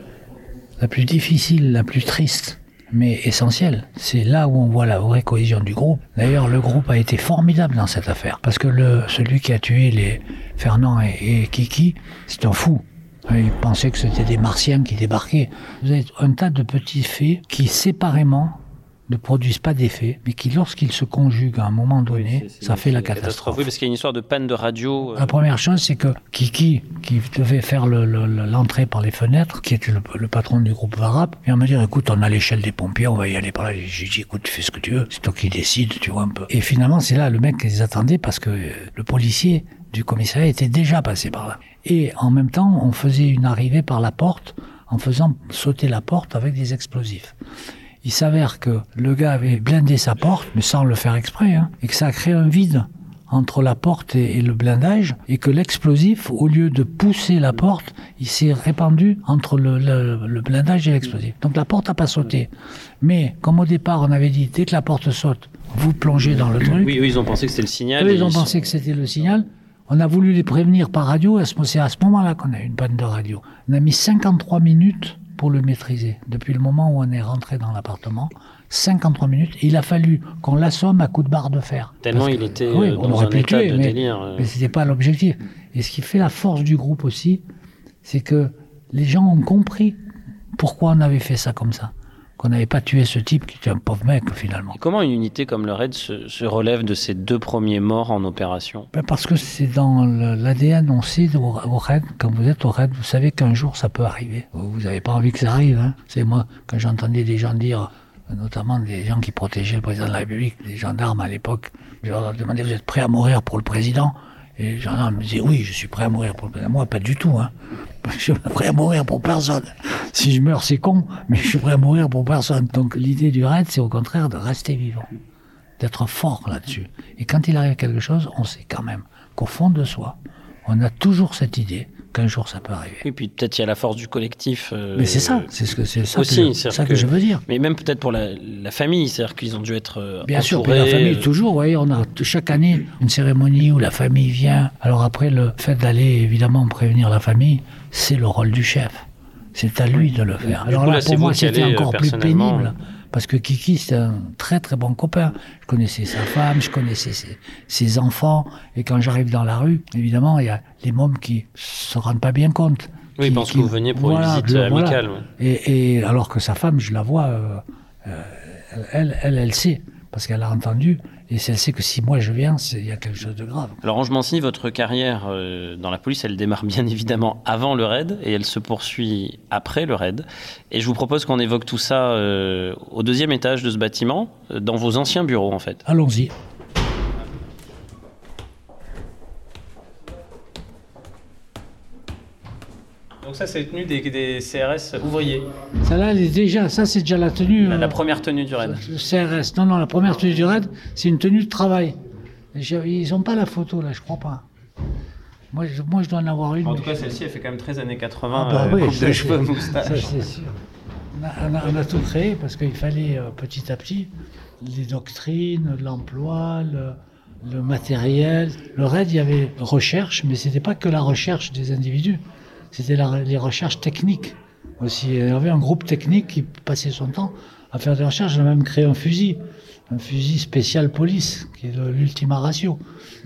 la plus difficile, la plus triste mais essentielle. C'est là où on voit la vraie cohésion du groupe. D'ailleurs, le groupe a été formidable dans cette affaire, parce que le, celui qui a tué les Fernand et, et Kiki, c'est un fou. Il pensait que c'était des martiens qui débarquaient. Vous avez un tas de petits faits qui, séparément, ne produisent pas d'effet, mais qui, lorsqu'ils se conjuguent à un moment donné, ça fait la catastrophe. Oui, parce qu'il y a une histoire de panne de radio. La première chose, c'est que Kiki, qui devait faire l'entrée par les fenêtres, qui était le, patron du groupe Varap, vient me dire, écoute, on a l'échelle des pompiers, on va y aller par là. J'ai dit, écoute, tu fais ce que tu veux, c'est toi qui décides, tu vois un peu. Et finalement, c'est là le mec qui les attendait parce que le policier du commissariat était déjà passé par là. Et en même temps, on faisait une arrivée par la porte en faisant sauter la porte avec des explosifs. Il s'avère que le gars avait blindé sa porte, mais sans le faire exprès, hein, et que ça a créé un vide entre la porte et, le blindage, et que l'explosif, au lieu de pousser la porte, il s'est répandu entre le, le, blindage et l'explosif. Donc la porte n'a pas sauté. Mais comme au départ on avait dit, dès que la porte saute, vous plongez dans le truc. Oui, eux, ils ont pensé que c'était le signal. Eux, ils ont pensé que c'était le signal. On a voulu les prévenir par radio, c'est à ce moment-là qu'on a eu une panne de radio. On a mis 53 minutes pour le maîtriser. Depuis le moment où on est rentré dans l'appartement, 53 minutes, il a fallu qu'on l'assomme à coups de barre de fer. Tellement il était oui, euh, on aurait pu tuer, mais, délire. Euh. Mais c'était pas l'objectif. Et ce qui fait la force du groupe aussi, c'est que les gens ont compris pourquoi on avait fait ça comme ça qu'on n'avait pas tué ce type qui était un pauvre mec finalement. comment une unité comme le RAID se, relève de ces deux premiers morts en opération? Ben Parce que c'est dans l'ADN, on sait au, RAID, quand vous êtes au RAID, vous savez qu'un jour ça peut arriver. Vous n'avez pas envie que ça arrive. Hein. C'est moi, quand j'entendais des gens dire, notamment des gens qui protégeaient le président de la République, des gendarmes à l'époque, je leur demandais, vous êtes prêts à mourir pour le président? Et les gendarmes me disaient, oui, je suis prêt à mourir pour. Moi, pas du tout. Hein. Je suis prêt à mourir pour personne. Si je meurs, c'est con, mais je suis prêt à mourir pour personne. Donc l'idée du raid, c'est au contraire de rester vivant, d'être fort là-dessus. Et quand il arrive quelque chose, on sait quand même qu'au fond de soi, on a toujours cette idée qu'un jour ça peut arriver. Et puis peut-être il y a la force du collectif. Euh, mais c'est ça, c'est ce que c'est ça, aussi, que, ça que, je veux dire. Mais même peut-être pour la, famille, c'est-à-dire qu'ils ont dû être euh, Bien sûr, la famille euh, toujours. Vous voyez, on a chaque année une cérémonie où la famille vient. Alors après, le fait d'aller évidemment prévenir la famille, c'est le rôle du chef. C'est à lui de le faire. Alors là, pour moi, c'était encore plus pénible. Parce que Kiki, c'est un très très bon copain. Je connaissais sa femme, je connaissais ses, ses enfants. Et quand j'arrive dans la rue, évidemment, il y a les mômes qui se rendent pas bien compte. Oui, parce que vous veniez pour une visite amicale. Et, et, alors que sa femme, je la vois, euh, euh, elle, elle, elle sait, parce qu'elle a entendu. Et elle sait que si moi je viens, il y a quelque chose de grave. Alors Ange Mancini, votre carrière euh, dans la police, elle démarre bien évidemment avant le raid et elle se poursuit après le raid. Et je vous propose qu'on évoque tout ça euh, au deuxième étage de ce bâtiment, euh, dans vos anciens bureaux en fait. Allons-y. Donc ça, c'est la tenue des, CRS ouvriers. Ça là, déjà, ça c'est déjà la tenue. La, euh, première tenue du raid. CRS. Non, non, la première tenue du raid, c'est une tenue de travail. Ils n'ont pas la photo là, je crois pas. Moi, je, moi, je dois en avoir une. En tout cas, celle-ci, elle fait quand même très années 80. Ah bah euh, coupe de cheveux, moustache. Ça, c'est sûr. On a, tout créé parce qu'il fallait euh, petit à petit les doctrines, l'emploi, le, le matériel. Le raid, il y avait recherche, mais c'était pas que la recherche des individus c'était les recherches techniques aussi. Il y avait un groupe technique qui passait son temps à faire des recherches. On a même créé un fusil, un fusil spécial police, qui est l'Ultima Ratio,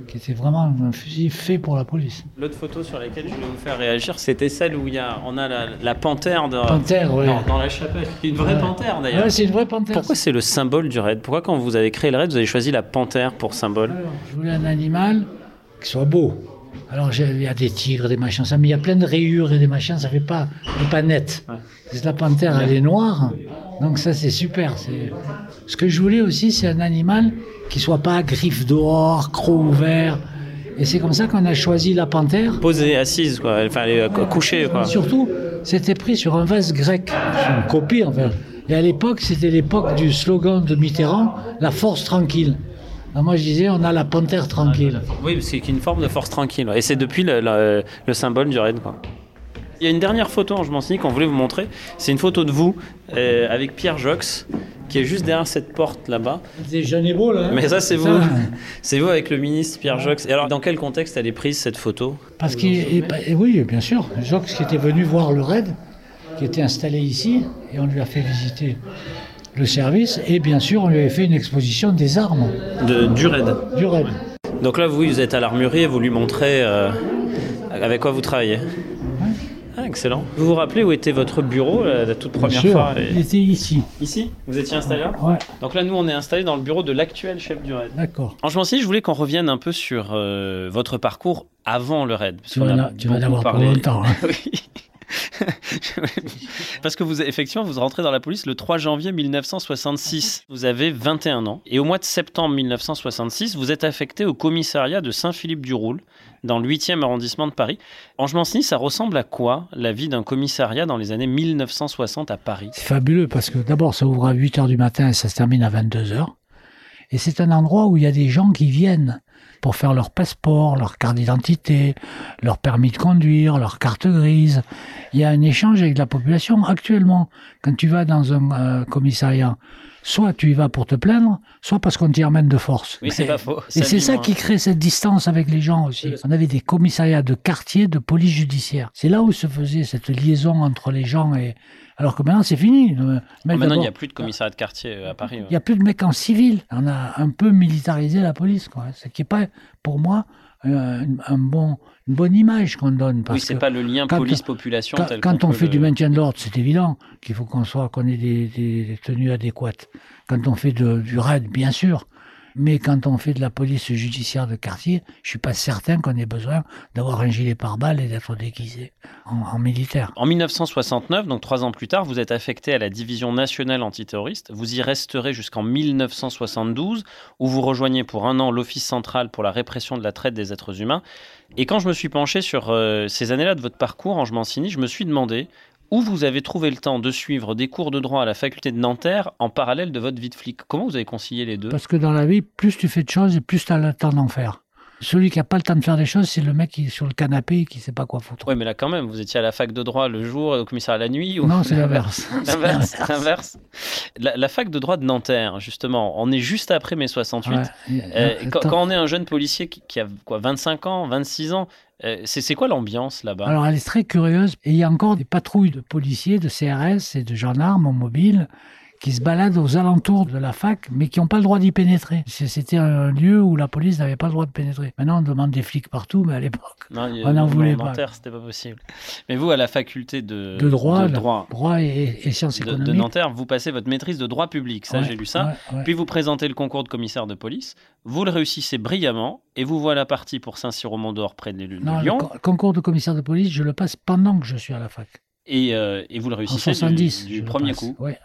qui était vraiment un fusil fait pour la police. L'autre photo sur laquelle je voulais vous faire réagir, c'était celle où il y a, on a la, panthère, de, panthère dans, la chapelle. Une vraie panthère d'ailleurs. Ouais, c'est une vraie panthère. Pourquoi c'est le symbole du raid? Pourquoi quand vous avez créé le raid, vous avez choisi la panthère pour symbole? Je voulais un animal qui soit beau alors il y a des tigres, des machins, ça, mais il y a plein de rayures et des machins, ça fait pas, pas net. La panthère, elle est noire, donc ça c'est super. Ce que je voulais aussi, c'est un animal qui soit pas griffe dehors, croc ouvert. Et c'est comme ça qu'on a choisi la panthère. Posée, assise, quoi. Enfin, elle est couchée, quoi. Surtout, c'était pris sur un vase grec. une copie, enfin. Et à l'époque, c'était l'époque du slogan de Mitterrand, la force tranquille. Ah, moi, je disais, on a la panthère tranquille. Oui, c'est une forme de force tranquille. Et c'est depuis le, symbole du raid. Quoi. Il y a une dernière photo, hein, je m'en qu'on voulait vous montrer. C'est une photo de vous euh, avec Pierre Jox, qui est juste derrière cette porte là-bas. C'est jeune et beau, là. hein. Mais ça, c'est vous. C'est vous avec le ministre Pierre Jox. Et alors, dans quel contexte elle est prise cette photo? Parce et- et oui, bien sûr, Jacques qui était venu voir le raid, qui était installé ici, et on lui a fait visiter le service, et bien sûr, on lui avait fait une exposition des armes de, du raid du raid. Donc là, vous, vous êtes à l'armurerie et vous lui montrez euh, avec quoi vous travaillez. Ah, excellent. Vous vous rappelez où était votre bureau la, la toute Bien première sûr, fois et- il était ici. Ici Vous étiez installé là Ouais, Donc là, nous, on est installé dans le bureau de l'actuel chef du raid. d'accord. En Franchement, je voulais qu'on revienne un peu sur euh, votre parcours avant le raid. parce Tu vas, a en a- tu vas en beaucoup avoir pour parlé. longtemps. hein. Oui. Parce que vous, effectivement, vous rentrez dans la police le 3 janvier 1966. Vous avez 21 ans. Et au mois de septembre 1966, vous êtes affecté au commissariat de Saint-Philippe-du-Roule, dans le 8e arrondissement de Paris. Ange-Mancini, ça ressemble à quoi la vie d'un commissariat dans les années 1960 à Paris? C'est fabuleux parce que d'abord, ça ouvre à 8 h du matin et ça se termine à 22 h. Et c'est un endroit où il y a des gens qui viennent pour faire leur passeport, leur carte d'identité, leur permis de conduire, leur carte grise. Il y a un échange avec la population. Actuellement, quand tu vas dans un euh, commissariat, soit tu y vas pour te plaindre, soit parce qu'on t'y emmène de force. Oui, c'est pas faux. Et c'est ça qui crée cette distance avec les gens aussi. On avait des commissariats de quartier de police judiciaire. C'est là où se faisait cette liaison entre les gens et... Alors que maintenant, c'est fini. Le mec, Maintenant, il n'y a plus de commissariat de quartier euh, à Paris. ouais. il y a plus de mecs en civil. On a un peu militarisé la police, quoi. Ce qui n'est pas, pour moi, euh, un bon, une bonne image qu'on donne. Parce Oui, c'est pas le lien police-population quand, on fait le- du maintien de l'ordre, c'est évident qu'il faut qu'on soit, qu'on ait des, des- des tenues adéquates. Quand on fait de- du raid, bien sûr. Mais quand on fait de la police judiciaire de quartier, je suis pas certain qu'on ait besoin d'avoir un gilet pare-balles et d'être déguisé en, militaire. En 1969, donc trois ans plus tard, vous êtes affecté à la division nationale antiterroriste. Vous y resterez jusqu'en 1972, où vous rejoignez pour un an l'Office central pour la répression de la traite des êtres humains. Et quand je me suis penché sur euh, ces années-là de votre parcours, Ange Mancini, je me suis demandé où vous avez trouvé le temps de suivre des cours de droit à la faculté de Nanterre en parallèle de votre vie de flic. Comment vous avez concilié les deux? Parce que dans la vie, plus tu fais de choses et plus tu as le temps d'en faire. Celui qui n'a pas le temps de faire des choses, c'est le mec qui est sur le canapé et qui ne sait pas quoi foutre. Oui, mais là quand même, vous étiez à la fac de droit le jour et au commissariat la nuit ou... Non, c'est l'inverse. L'inverse. La, la fac de droit de Nanterre, justement, on est juste après mai 68. Ouais. Euh, Euh, quand, on est un jeune policier qui, qui a quoi, 25 ans, 26 ans, euh, c'est c'est quoi l'ambiance là-bas? Alors elle est très curieuse et il y a encore des patrouilles de policiers, de CRS et de gendarmes en mobile qui se baladent aux alentours de la fac mais qui n'ont pas le droit d'y pénétrer. C'était un lieu où la police n'avait pas le droit de pénétrer. Maintenant on demande des flics partout mais à l'époque on n'en voulait en pas. Nanterre, c'était pas possible. Mais vous, à la faculté de, De droit, de droit droit et, et sciences de, de économiques. Nanterre, vous passez votre maîtrise de droit public. Ça, Ouais, j'ai lu ça. ouais, ouais. Puis vous présentez le concours de commissaire de police. Vous le réussissez brillamment et vous voilà parti pour Saint-Cyr-au-Mont-d'Or près de, de Non, le Lyon. co- concours de commissaire de police, je le passe pendant que je suis à la fac. Et, euh, et vous le En réussissez du- 70. du, le premier passe. coup. Ouais.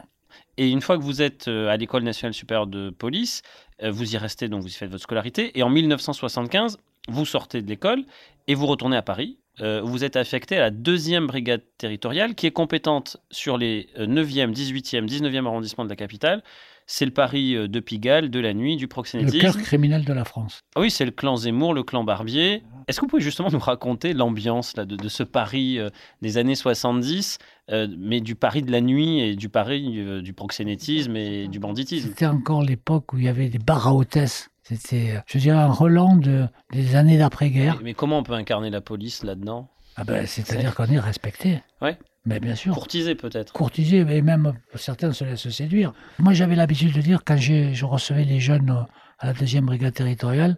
Et une fois que vous êtes euh, à l'école nationale supérieure de police, euh, vous y restez, donc vous y faites votre scolarité. Et en 1975, vous sortez de l'école et vous retournez à Paris. Euh, vous êtes affecté à la deuxième brigade territoriale qui est compétente sur les euh, 9e, 18e, 19e arrondissements de la capitale. C'est le Paris euh, de Pigalle, de la nuit, du Le proxénétisme. cœur criminel de la France. Ah oui, c'est le clan Zemmour, le clan Barbier. Est-ce que vous pouvez justement nous raconter l'ambiance de, de ce Paris euh, des années 70, euh, mais du Paris de la nuit et du Paris euh, du proxénétisme et du banditisme? C'était encore l'époque où il y avait des bars à hôtesse. C'était, je dirais, un relan de, des années d'après-guerre. mais, mais comment on peut incarner la police là-dedans? Ah ben, c'est-à-dire qu'on est respecté. Ouais. Mais bien sûr. Courtisé peut-être. Courtisé, et même certains se laissent séduire. Moi, j'avais l'habitude de dire, quand je recevais les jeunes à la deuxième brigade territoriale,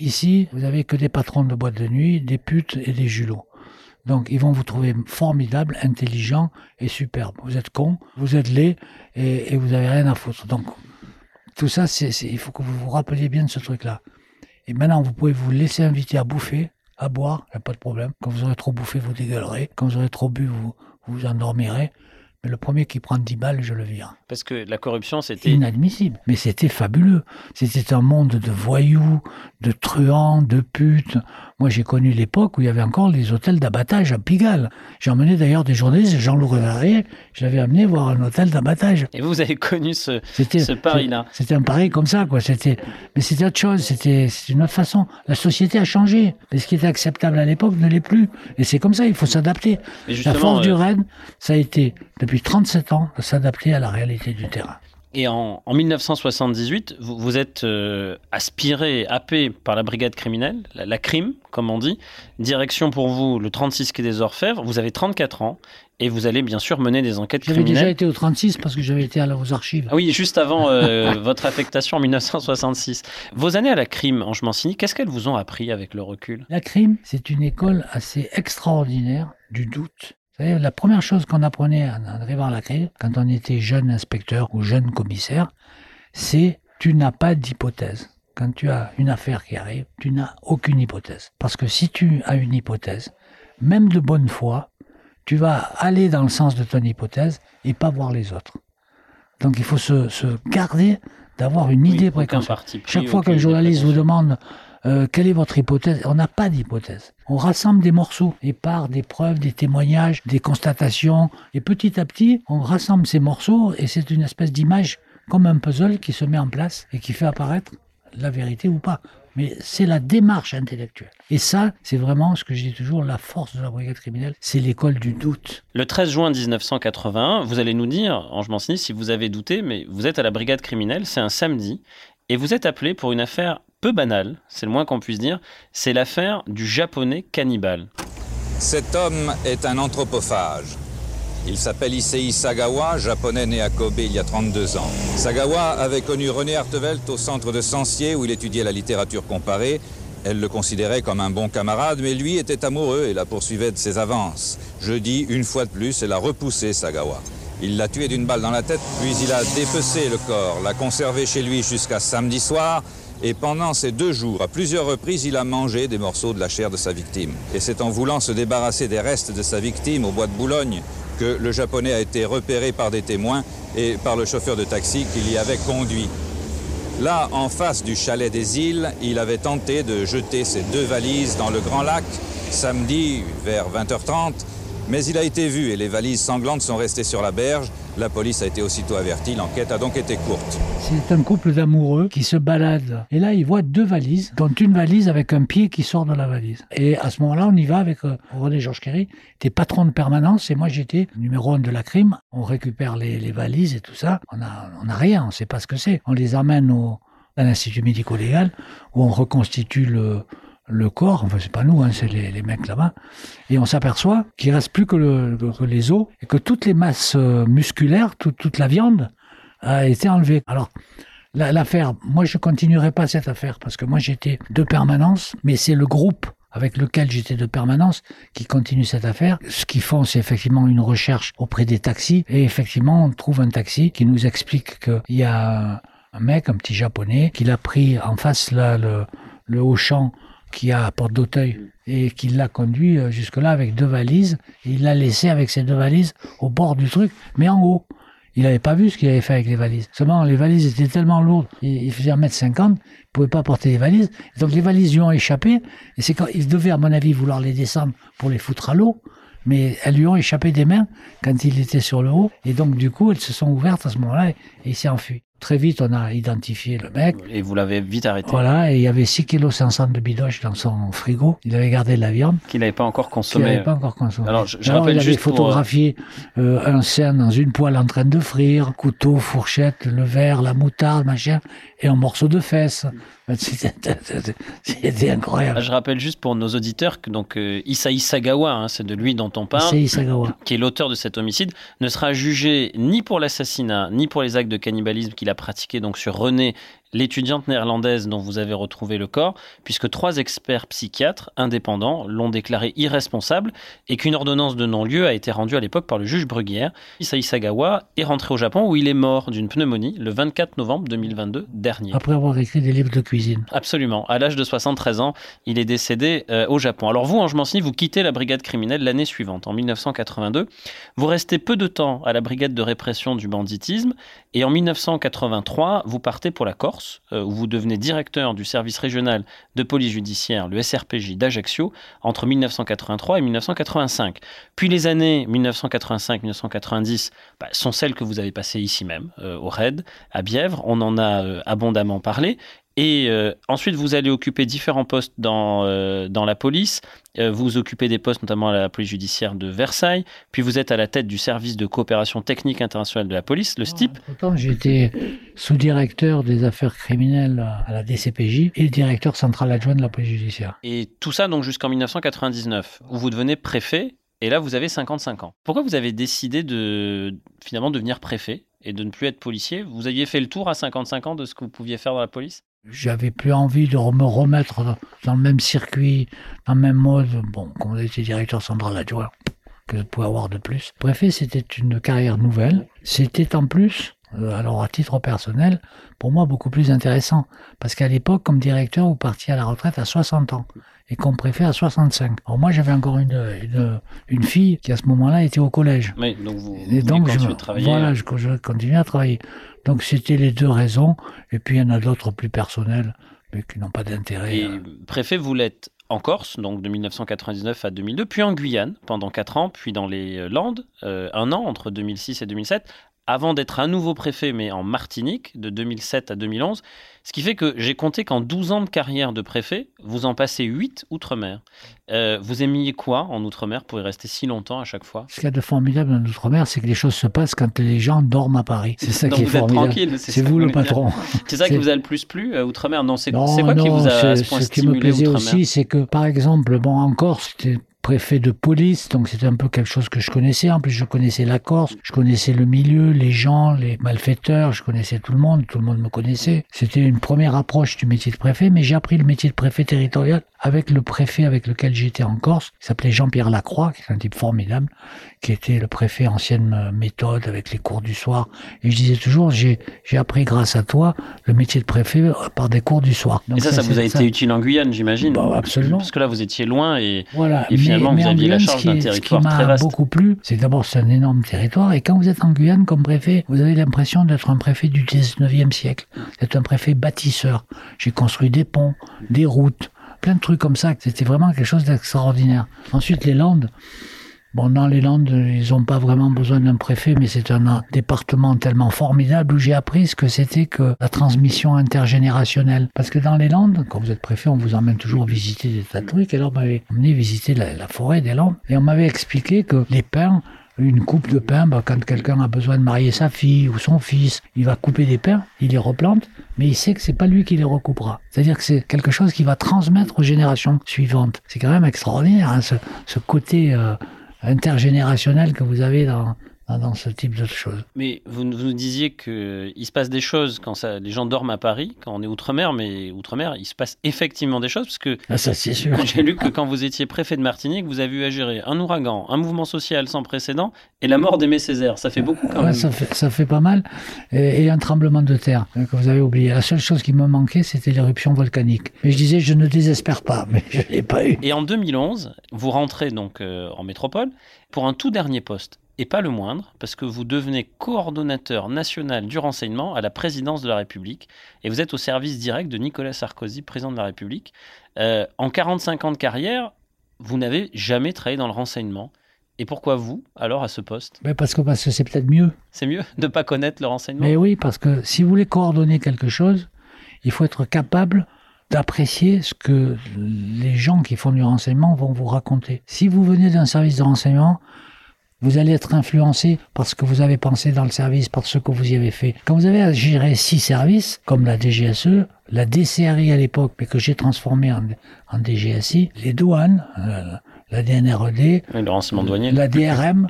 ici, vous avez que des patrons de boîte de nuit, des putes et des julots. Donc, ils vont vous trouver formidable, intelligent et superbe. Vous êtes con, vous êtes laid et, et vous avez rien à foutre. Donc, tout ça, c'est- il faut que vous vous rappeliez bien de ce truc-là. Et maintenant, vous pouvez vous laisser inviter à bouffer, à boire, il n'y a pas de problème. Quand vous aurez trop bouffé, vous dégueulerez. Quand vous aurez trop bu, vous vous endormirez. Mais le premier qui prend 10 balles, je le vire. Parce que la corruption, c'était... Inadmissible. Mais c'était fabuleux. C'était un monde de voyous, de truands, de putes. Moi, j'ai connu l'époque où il y avait encore les hôtels d'abattage à Pigalle. J'ai emmené d'ailleurs des journalistes, Jean-Loup Renaré, je l'avais amené voir un hôtel d'abattage. Et vous avez connu ce, ce Paris-là C'était un Paris comme ça, quoi. C'était, mais c'était autre chose, c'était une autre façon. La société a changé. Et ce qui était acceptable à l'époque ne l'est plus. Et c'est comme ça, il faut s'adapter. La force du euh, Rennes, ça a été, depuis 37 ans, de s'adapter à la réalité du terrain. Et en, 1978, vous, vous êtes euh, aspiré, happé par la brigade criminelle, la, crime, comme on dit. Direction pour vous, le 36 quai des Orfèvres. Vous avez 34 ans et vous allez bien sûr mener des enquêtes criminelles. J'avais déjà été au 36 parce que j'avais été à aux archives. Ah oui, juste avant euh, votre affectation en 1966. Vos années à la crime, Ange Mancini, qu'est-ce qu'elles vous ont appris avec le recul? La crime, c'est une école assez extraordinaire du doute la première chose qu'on apprenait en arrivant à la quand on était jeune inspecteur ou jeune commissaire, c'est tu n'as pas d'hypothèse. Quand tu as une affaire qui arrive, tu n'as aucune hypothèse. Parce que si tu as une hypothèse, même de bonne foi, tu vas aller dans le sens de ton hypothèse et pas voir les autres. Donc il faut se, garder d'avoir une idée préconçue. Chaque fois qu'un journaliste vous demande euh, quelle est votre hypothèse? On n'a pas d'hypothèse. On rassemble des morceaux et par des preuves, des témoignages, des constatations. Et petit à petit, on rassemble ces morceaux et c'est une espèce d'image comme un puzzle qui se met en place et qui fait apparaître la vérité ou pas. Mais c'est la démarche intellectuelle. Et ça, c'est vraiment ce que je dis toujours, la force de la brigade criminelle, c'est l'école du doute. Le 13 juin 1981, vous allez nous dire, Ange Mancini, si vous avez douté, mais vous êtes à la brigade criminelle, c'est un samedi, et vous êtes appelé pour une affaire peu banal, c'est le moins qu'on puisse dire, c'est l'affaire du japonais cannibale. Cet homme est un anthropophage. Il s'appelle Issei Sagawa, japonais né à Kobe il y a 32 ans. Sagawa avait connu René Artevelt au centre de Sancier où il étudiait la littérature comparée. Elle le considérait comme un bon camarade, mais lui était amoureux et la poursuivait de ses avances. Jeudi, une fois de plus, elle a repoussé Sagawa. Il l'a tué d'une balle dans la tête, puis il a dépecé le corps, l'a conservé chez lui jusqu'à samedi soir, et pendant ces deux jours, à plusieurs reprises, il a mangé des morceaux de la chair de sa victime. Et c'est en voulant se débarrasser des restes de sa victime au bois de Boulogne que le japonais a été repéré par des témoins et par le chauffeur de taxi qui l'y avait conduit. Là, en face du chalet des îles, il avait tenté de jeter ses deux valises dans le Grand Lac samedi vers 20h30 mais il a été vu et les valises sanglantes sont restées sur la berge. La police a été aussitôt avertie. L'enquête a donc été courte. C'est un couple d'amoureux qui se balade. Et là, ils voient deux valises, dont une valise avec un pied qui sort de la valise. Et à ce moment-là, on y va avec euh, René Georges Kerry, était patron de permanence, et moi j'étais numéro un de la crime. On récupère les, valises et tout ça. On n'a on a rien, on ne sait pas ce que c'est. On les amène au, à l'Institut médico-légal, où on reconstitue le, le corps, enfin c'est pas nous, hein, c'est les, mecs là-bas, et on s'aperçoit qu'il reste plus que, les os et que toutes les masses euh, musculaires, toute la viande a été enlevée. Alors l'affaire, moi je continuerai pas cette affaire parce que moi j'étais de permanence, mais c'est le groupe avec lequel j'étais de permanence qui continue cette affaire. Ce qu'ils font, c'est effectivement une recherche auprès des taxis et effectivement on trouve un taxi qui nous explique qu'il y a un mec, un petit japonais, qui l'a pris en face là le, le Auchan qui a Porte d'Auteuil et qui l'a conduit euh, jusque-là avec deux valises. Et il l'a laissé avec ses deux valises au bord du truc, mais en haut. Il n'avait pas vu ce qu'il avait fait avec les valises. Seulement, les valises étaient tellement lourdes, il faisait 1m50, il ne pouvait pas porter les valises. Donc les valises lui ont échappé, et c'est quand il devait, à mon avis, vouloir les descendre pour les foutre à l'eau, mais elles lui ont échappé des mains quand il était sur le haut, et donc du coup, elles se sont ouvertes à ce moment-là, et il s'est enfui. Très vite, on a identifié le mec. Et vous l'avez vite arrêté. Voilà, et il y avait 6 kg 500 de bidoche dans son frigo. Il avait gardé de la viande. Qu'il n'avait pas encore consommé. Qu'il n'avait pas encore consommé. Alors, je, rappelle il avait photographié euh, un cerf dans une poêle en train de frire, couteau, fourchette, le verre, la moutarde, machin, et un morceau de fesse. C'était incroyable. Je rappelle juste pour nos auditeurs que donc euh, Sagawa, hein, c'est de lui dont on parle, qui est l'auteur de cet homicide, ne sera jugé ni pour l'assassinat, ni pour les actes de cannibalisme qu'il a pratiqué donc sur René l'étudiante néerlandaise dont vous avez retrouvé le corps, puisque trois experts psychiatres indépendants l'ont déclaré irresponsable et qu'une ordonnance de non-lieu a été rendue à l'époque par le juge Bruguière. Issai Sagawa est rentré au Japon où il est mort d'une pneumonie le 24 novembre 2022 dernier. Après avoir écrit des livres de cuisine. Absolument. À l'âge de 73 ans, il est décédé euh, au Japon. Alors vous, Ange Mancini, vous quittez la brigade criminelle l'année suivante, en 1982. Vous restez peu de temps à la brigade de répression du banditisme et en 1983, vous partez pour la Corse, euh, où vous devenez directeur du service régional de police judiciaire, le SRPJ d'Ajaccio, entre 1983 et 1985. Puis les années 1985-1990 bah, sont celles que vous avez passées ici même, euh, au RAID, à Bièvre. On en a euh, abondamment parlé. Et euh, ensuite, vous allez occuper différents postes dans, euh, dans la police. Euh, vous occupez des postes notamment à la police judiciaire de Versailles. Puis vous êtes à la tête du service de coopération technique internationale de la police, le STIP. Pourtant, j'étais sous-directeur des affaires criminelles à la DCPJ et directeur central adjoint de la police judiciaire. Et tout ça donc jusqu'en 1999, où vous devenez préfet. Et là, vous avez 55 ans. Pourquoi vous avez décidé de finalement devenir préfet et de ne plus être policier? Vous aviez fait le tour à 55 ans de ce que vous pouviez faire dans la police? J'avais plus envie de me remettre dans le même circuit, dans le même mode. Bon, quand j'étais directeur central adjoint, que je pouvais avoir de plus. Préfet, c'était une carrière nouvelle. C'était en plus, alors à titre personnel, pour moi beaucoup plus intéressant. Parce qu'à l'époque, comme directeur, vous partiez à la retraite à 60 ans et comme préfet à 65. Alors moi, j'avais encore une, une, une, fille qui à ce moment-là était au collège. Oui, donc vous, et donc vous je, travailler. voilà, je, je continuais à travailler. Donc c'était les deux raisons. Et puis il y en a d'autres plus personnelles, mais qui n'ont pas d'intérêt. Et préfet, vous l'êtes en Corse, donc de 1999 à 2002, puis en Guyane pendant 4 ans, puis dans les Landes, euh, un an entre 2006 et 2007, avant d'être à nouveau préfet, mais en Martinique, de 2007 à 2011. Ce qui fait que j'ai compté qu'en 12 ans de carrière de préfet, vous en passez 8 outre-mer. Euh, vous aimiez quoi en outre-mer pour y rester si longtemps à chaque fois? Ce qu'il y a de formidable en outre-mer, c'est que les choses se passent quand les gens dorment à Paris. C'est ça Donc qui est vous êtes formidable. tranquille, C'est vous le patron. C'est ça qui vous a le plus plu, euh, outre-mer? Non, c'est Non, quoi qui non, vous a ce qui me plaisait aussi, c'est que, par exemple, bon, en Corse, c'était préfet de police, donc c'était un peu quelque chose que je connaissais. En plus, je connaissais la Corse, je connaissais le milieu, les gens, les malfaiteurs, je connaissais tout le monde, tout le monde me connaissait. C'était une première approche du métier de préfet, mais j'ai appris le métier de préfet territorial avec le préfet avec lequel j'étais en Corse, qui s'appelait Jean-Pierre Lacroix, qui est un type formidable, qui était le préfet ancienne euh, méthode avec les cours du soir. Et je disais toujours, j'ai appris grâce à toi le métier de préfet euh, par des cours du soir. Et ça, ça vous a c'est- été utile en Guyane, j'imagine Bah, absolument. Parce que là, vous étiez loin et, Voilà. et finalement, mais, vous mais aviez la Guyane, charge ce qui d'un territoire Ce qui très vaste. beaucoup plu, c'est d'abord c'est un énorme territoire, et quand vous êtes en Guyane comme préfet, vous avez l'impression d'être un préfet du 19e siècle. D'être un préfet bâtisseur. J'ai construit des ponts, des routes, plein de trucs comme ça. C'était vraiment quelque chose d'extraordinaire. Ensuite, les Landes. Bon, dans les Landes, ils n'ont pas vraiment besoin d'un préfet, mais c'est un département tellement formidable où j'ai appris ce que c'était que la transmission intergénérationnelle. Parce que dans les Landes, quand vous êtes préfet, on vous emmène toujours visiter des tas de trucs. Et là, m'avait emmené visiter la, la forêt des Landes. Et on m'avait expliqué que les pins, une coupe de pins, bah, quand quelqu'un a besoin de marier sa fille ou son fils, il va couper des pins, il les replante, mais il sait que c'est pas lui qui les recoupera. C'est-à-dire que c'est quelque chose qui va transmettre aux générations suivantes. C'est quand même extraordinaire, hein, ce, ce côté euh, intergénérationnel que vous avez dans, dans, dans ce type de choses. Mais vous, vous nous disiez qu'il se passe des choses quand ça, les gens dorment à Paris, quand on est outre-mer, mais outre-mer, il se passe effectivement des choses, parce que Ah, ça, c'est sûr. j'ai lu que quand vous étiez préfet de Martinique, vous avez eu à gérer un ouragan, un mouvement social sans précédent et la mort d'Aimé Césaire. Ça fait beaucoup quand Ouais, même. ça, fait, ça fait pas mal. Et, et un tremblement de terre euh, que vous avez oublié. La seule chose qui me manquait, c'était l'éruption volcanique. Mais je disais, je ne désespère pas, mais je l'ai pas eu. Et en 2011, vous rentrez donc euh, en métropole pour un tout dernier poste, et pas le moindre, parce que vous devenez coordonnateur national du renseignement à la présidence de la République, et vous êtes au service direct de Nicolas Sarkozy, président de la République. Euh, en 45 ans de carrière, vous n'avez jamais travaillé dans le renseignement. Et pourquoi vous, alors, à ce poste? Mais parce que parce que c'est peut-être mieux. C'est mieux de ne pas connaître le renseignement? Mais oui, parce que si vous voulez coordonner quelque chose, il faut être capable d'apprécier ce que les gens qui font du renseignement vont vous raconter. Si vous venez d'un service de renseignement, vous allez être influencé par ce que vous avez pensé dans le service, par ce que vous y avez fait. Quand vous avez à gérer six services, comme la DGSE, la DCRI à l'époque, mais que j'ai transformé en, en DGSI, les douanes, euh, la DNRED, Oui, le renseignement douanier. la DRM,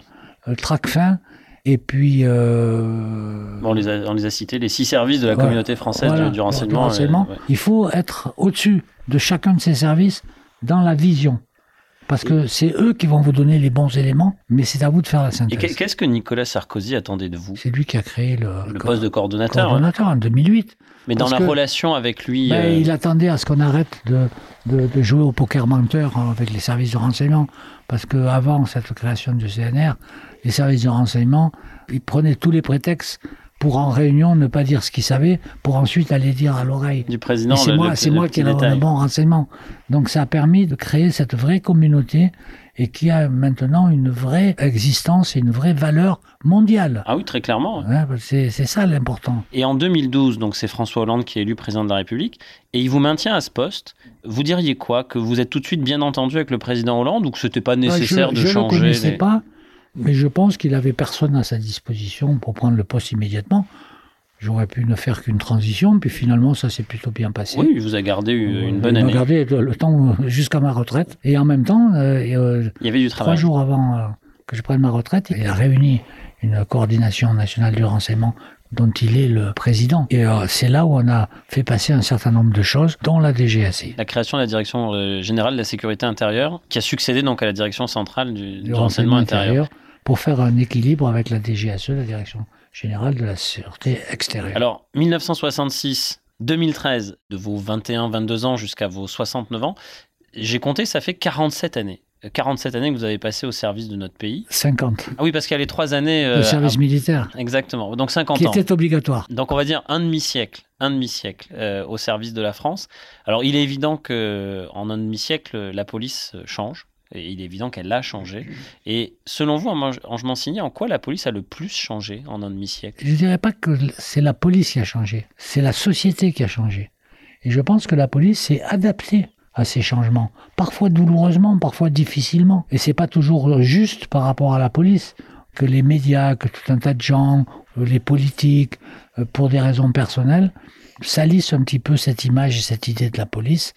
le TRACFIN Et puis. Euh... Bon, on, les a, on les a cités, les six services de la communauté française du, du, renseignement. Du renseignement. ouais. Il faut être au-dessus de chacun de ces services dans la vision. Parce que c'est eux qui vont vous donner les bons éléments, mais c'est à vous de faire la synthèse. Et qu'est-ce que Nicolas Sarkozy attendait de vous? C'est lui qui a créé le, le poste de coordonnateur. Coordonnateur en 2008. Mais dans la que, relation avec lui. Ben, euh... Il attendait à ce qu'on arrête de, de, de, jouer au poker menteur avec les services de renseignement. Parce qu'avant cette création du CNR, les services de renseignement, ils prenaient tous les prétextes pour en réunion ne pas dire ce qu'ils savaient, pour ensuite aller dire à l'oreille. Du président. C'est moi, c'est moi qui ai le, bon renseignement. Donc ça a permis de créer cette vraie communauté et qui a maintenant une vraie existence et une vraie valeur mondiale. Ah oui, très clairement. Ouais, c'est ça l'important. Et en 2012, donc c'est François Hollande qui est élu président de la République, et il vous maintient à ce poste. Vous diriez quoi? Que vous êtes tout de suite bien entendu avec le président Hollande ou que c'était pas nécessaire bah, de je, je changer Je ne connaissais les... pas, mais je pense qu'il avait personne à sa disposition pour prendre le poste immédiatement. J'aurais pu ne faire qu'une transition, puis finalement, ça s'est plutôt bien passé. Oui, il vous a gardé une bonne il année. Il m'a gardé le temps jusqu'à ma retraite. Et en même temps, euh, il y avait du travail. Trois jours avant euh, que je prenne ma retraite, il a réuni une coordination nationale du renseignement dont il est le président. Et euh, c'est là où on a fait passer un certain nombre de choses, dont la DGAC. La création de la direction euh, générale de la sécurité intérieure, qui a succédé donc à la direction centrale du, renseignement, renseignement intérieur. intérieur. Pour faire un équilibre avec la DGAC, la direction générale de la sûreté extérieure. Alors, 1966, 2013, de vos 21-22 ans jusqu'à vos 69 ans, j'ai compté, ça fait 47 années. 47 années que vous avez passé au service de notre pays. 50. Ah oui, parce qu'il y a les trois années. Euh, le service à... militaire. Exactement. Donc 50 qui ans. Qui était obligatoire. Donc on va dire un demi-siècle. Un demi-siècle euh, au service de la France. Alors il est évident qu'en un demi-siècle, la police change. Et il est évident qu'elle a changé. Et selon vous, Ange Mancini, en quoi la police a le plus changé en un demi-siècle? Je ne dirais pas que c'est la police qui a changé, c'est la société qui a changé. Et je pense que la police s'est adaptée à ces changements, parfois douloureusement, parfois difficilement. Et c'est pas toujours juste par rapport à la police que les médias, que tout un tas de gens, les politiques, pour des raisons personnelles, salissent un petit peu cette image et cette idée de la police.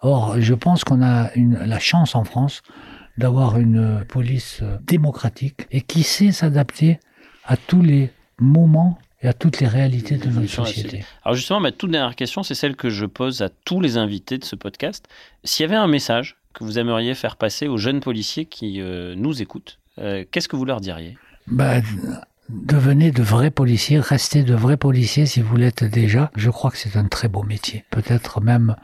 Or, je pense qu'on a une, la chance en France d'avoir une police démocratique et qui sait s'adapter à tous les moments et à toutes les réalités de notre société. Alors justement, ma toute dernière question, c'est celle que je pose à tous les invités de ce podcast. S'il y avait un message que vous aimeriez faire passer aux jeunes policiers qui euh, nous écoutent, euh, qu'est-ce que vous leur diriez? Bah, Devenez de vrais policiers, restez de vrais policiers si vous l'êtes déjà. Je crois que c'est un très beau métier. Peut-être même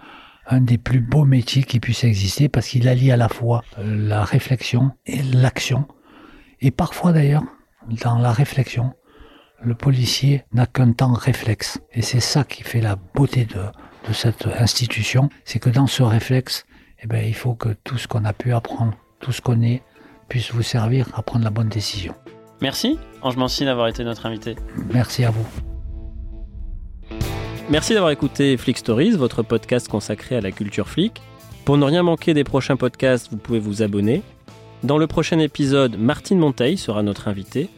un des plus beaux métiers qui puisse exister parce qu'il allie à la fois la réflexion et l'action. Et parfois d'ailleurs, dans la réflexion, le policier n'a qu'un temps réflexe. Et c'est ça qui fait la beauté de, de cette institution, c'est que dans ce réflexe, eh bien, il faut que tout ce qu'on a pu apprendre, tout ce qu'on est, puisse vous servir à prendre la bonne décision. Merci, Ange Mancini, d'avoir été notre invité. Merci à vous. Merci d'avoir écouté Flick Stories, votre podcast consacré à la culture flic. Pour ne rien manquer des prochains podcasts, vous pouvez vous abonner. Dans le prochain épisode, Martine Monteil sera notre invitée.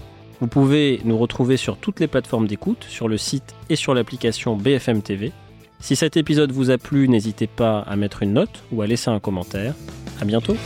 Vous pouvez nous retrouver sur toutes les plateformes d'écoute, sur le site et sur l'application BFM TV. Si cet épisode vous a plu, n'hésitez pas à mettre une note ou à laisser un commentaire. À bientôt.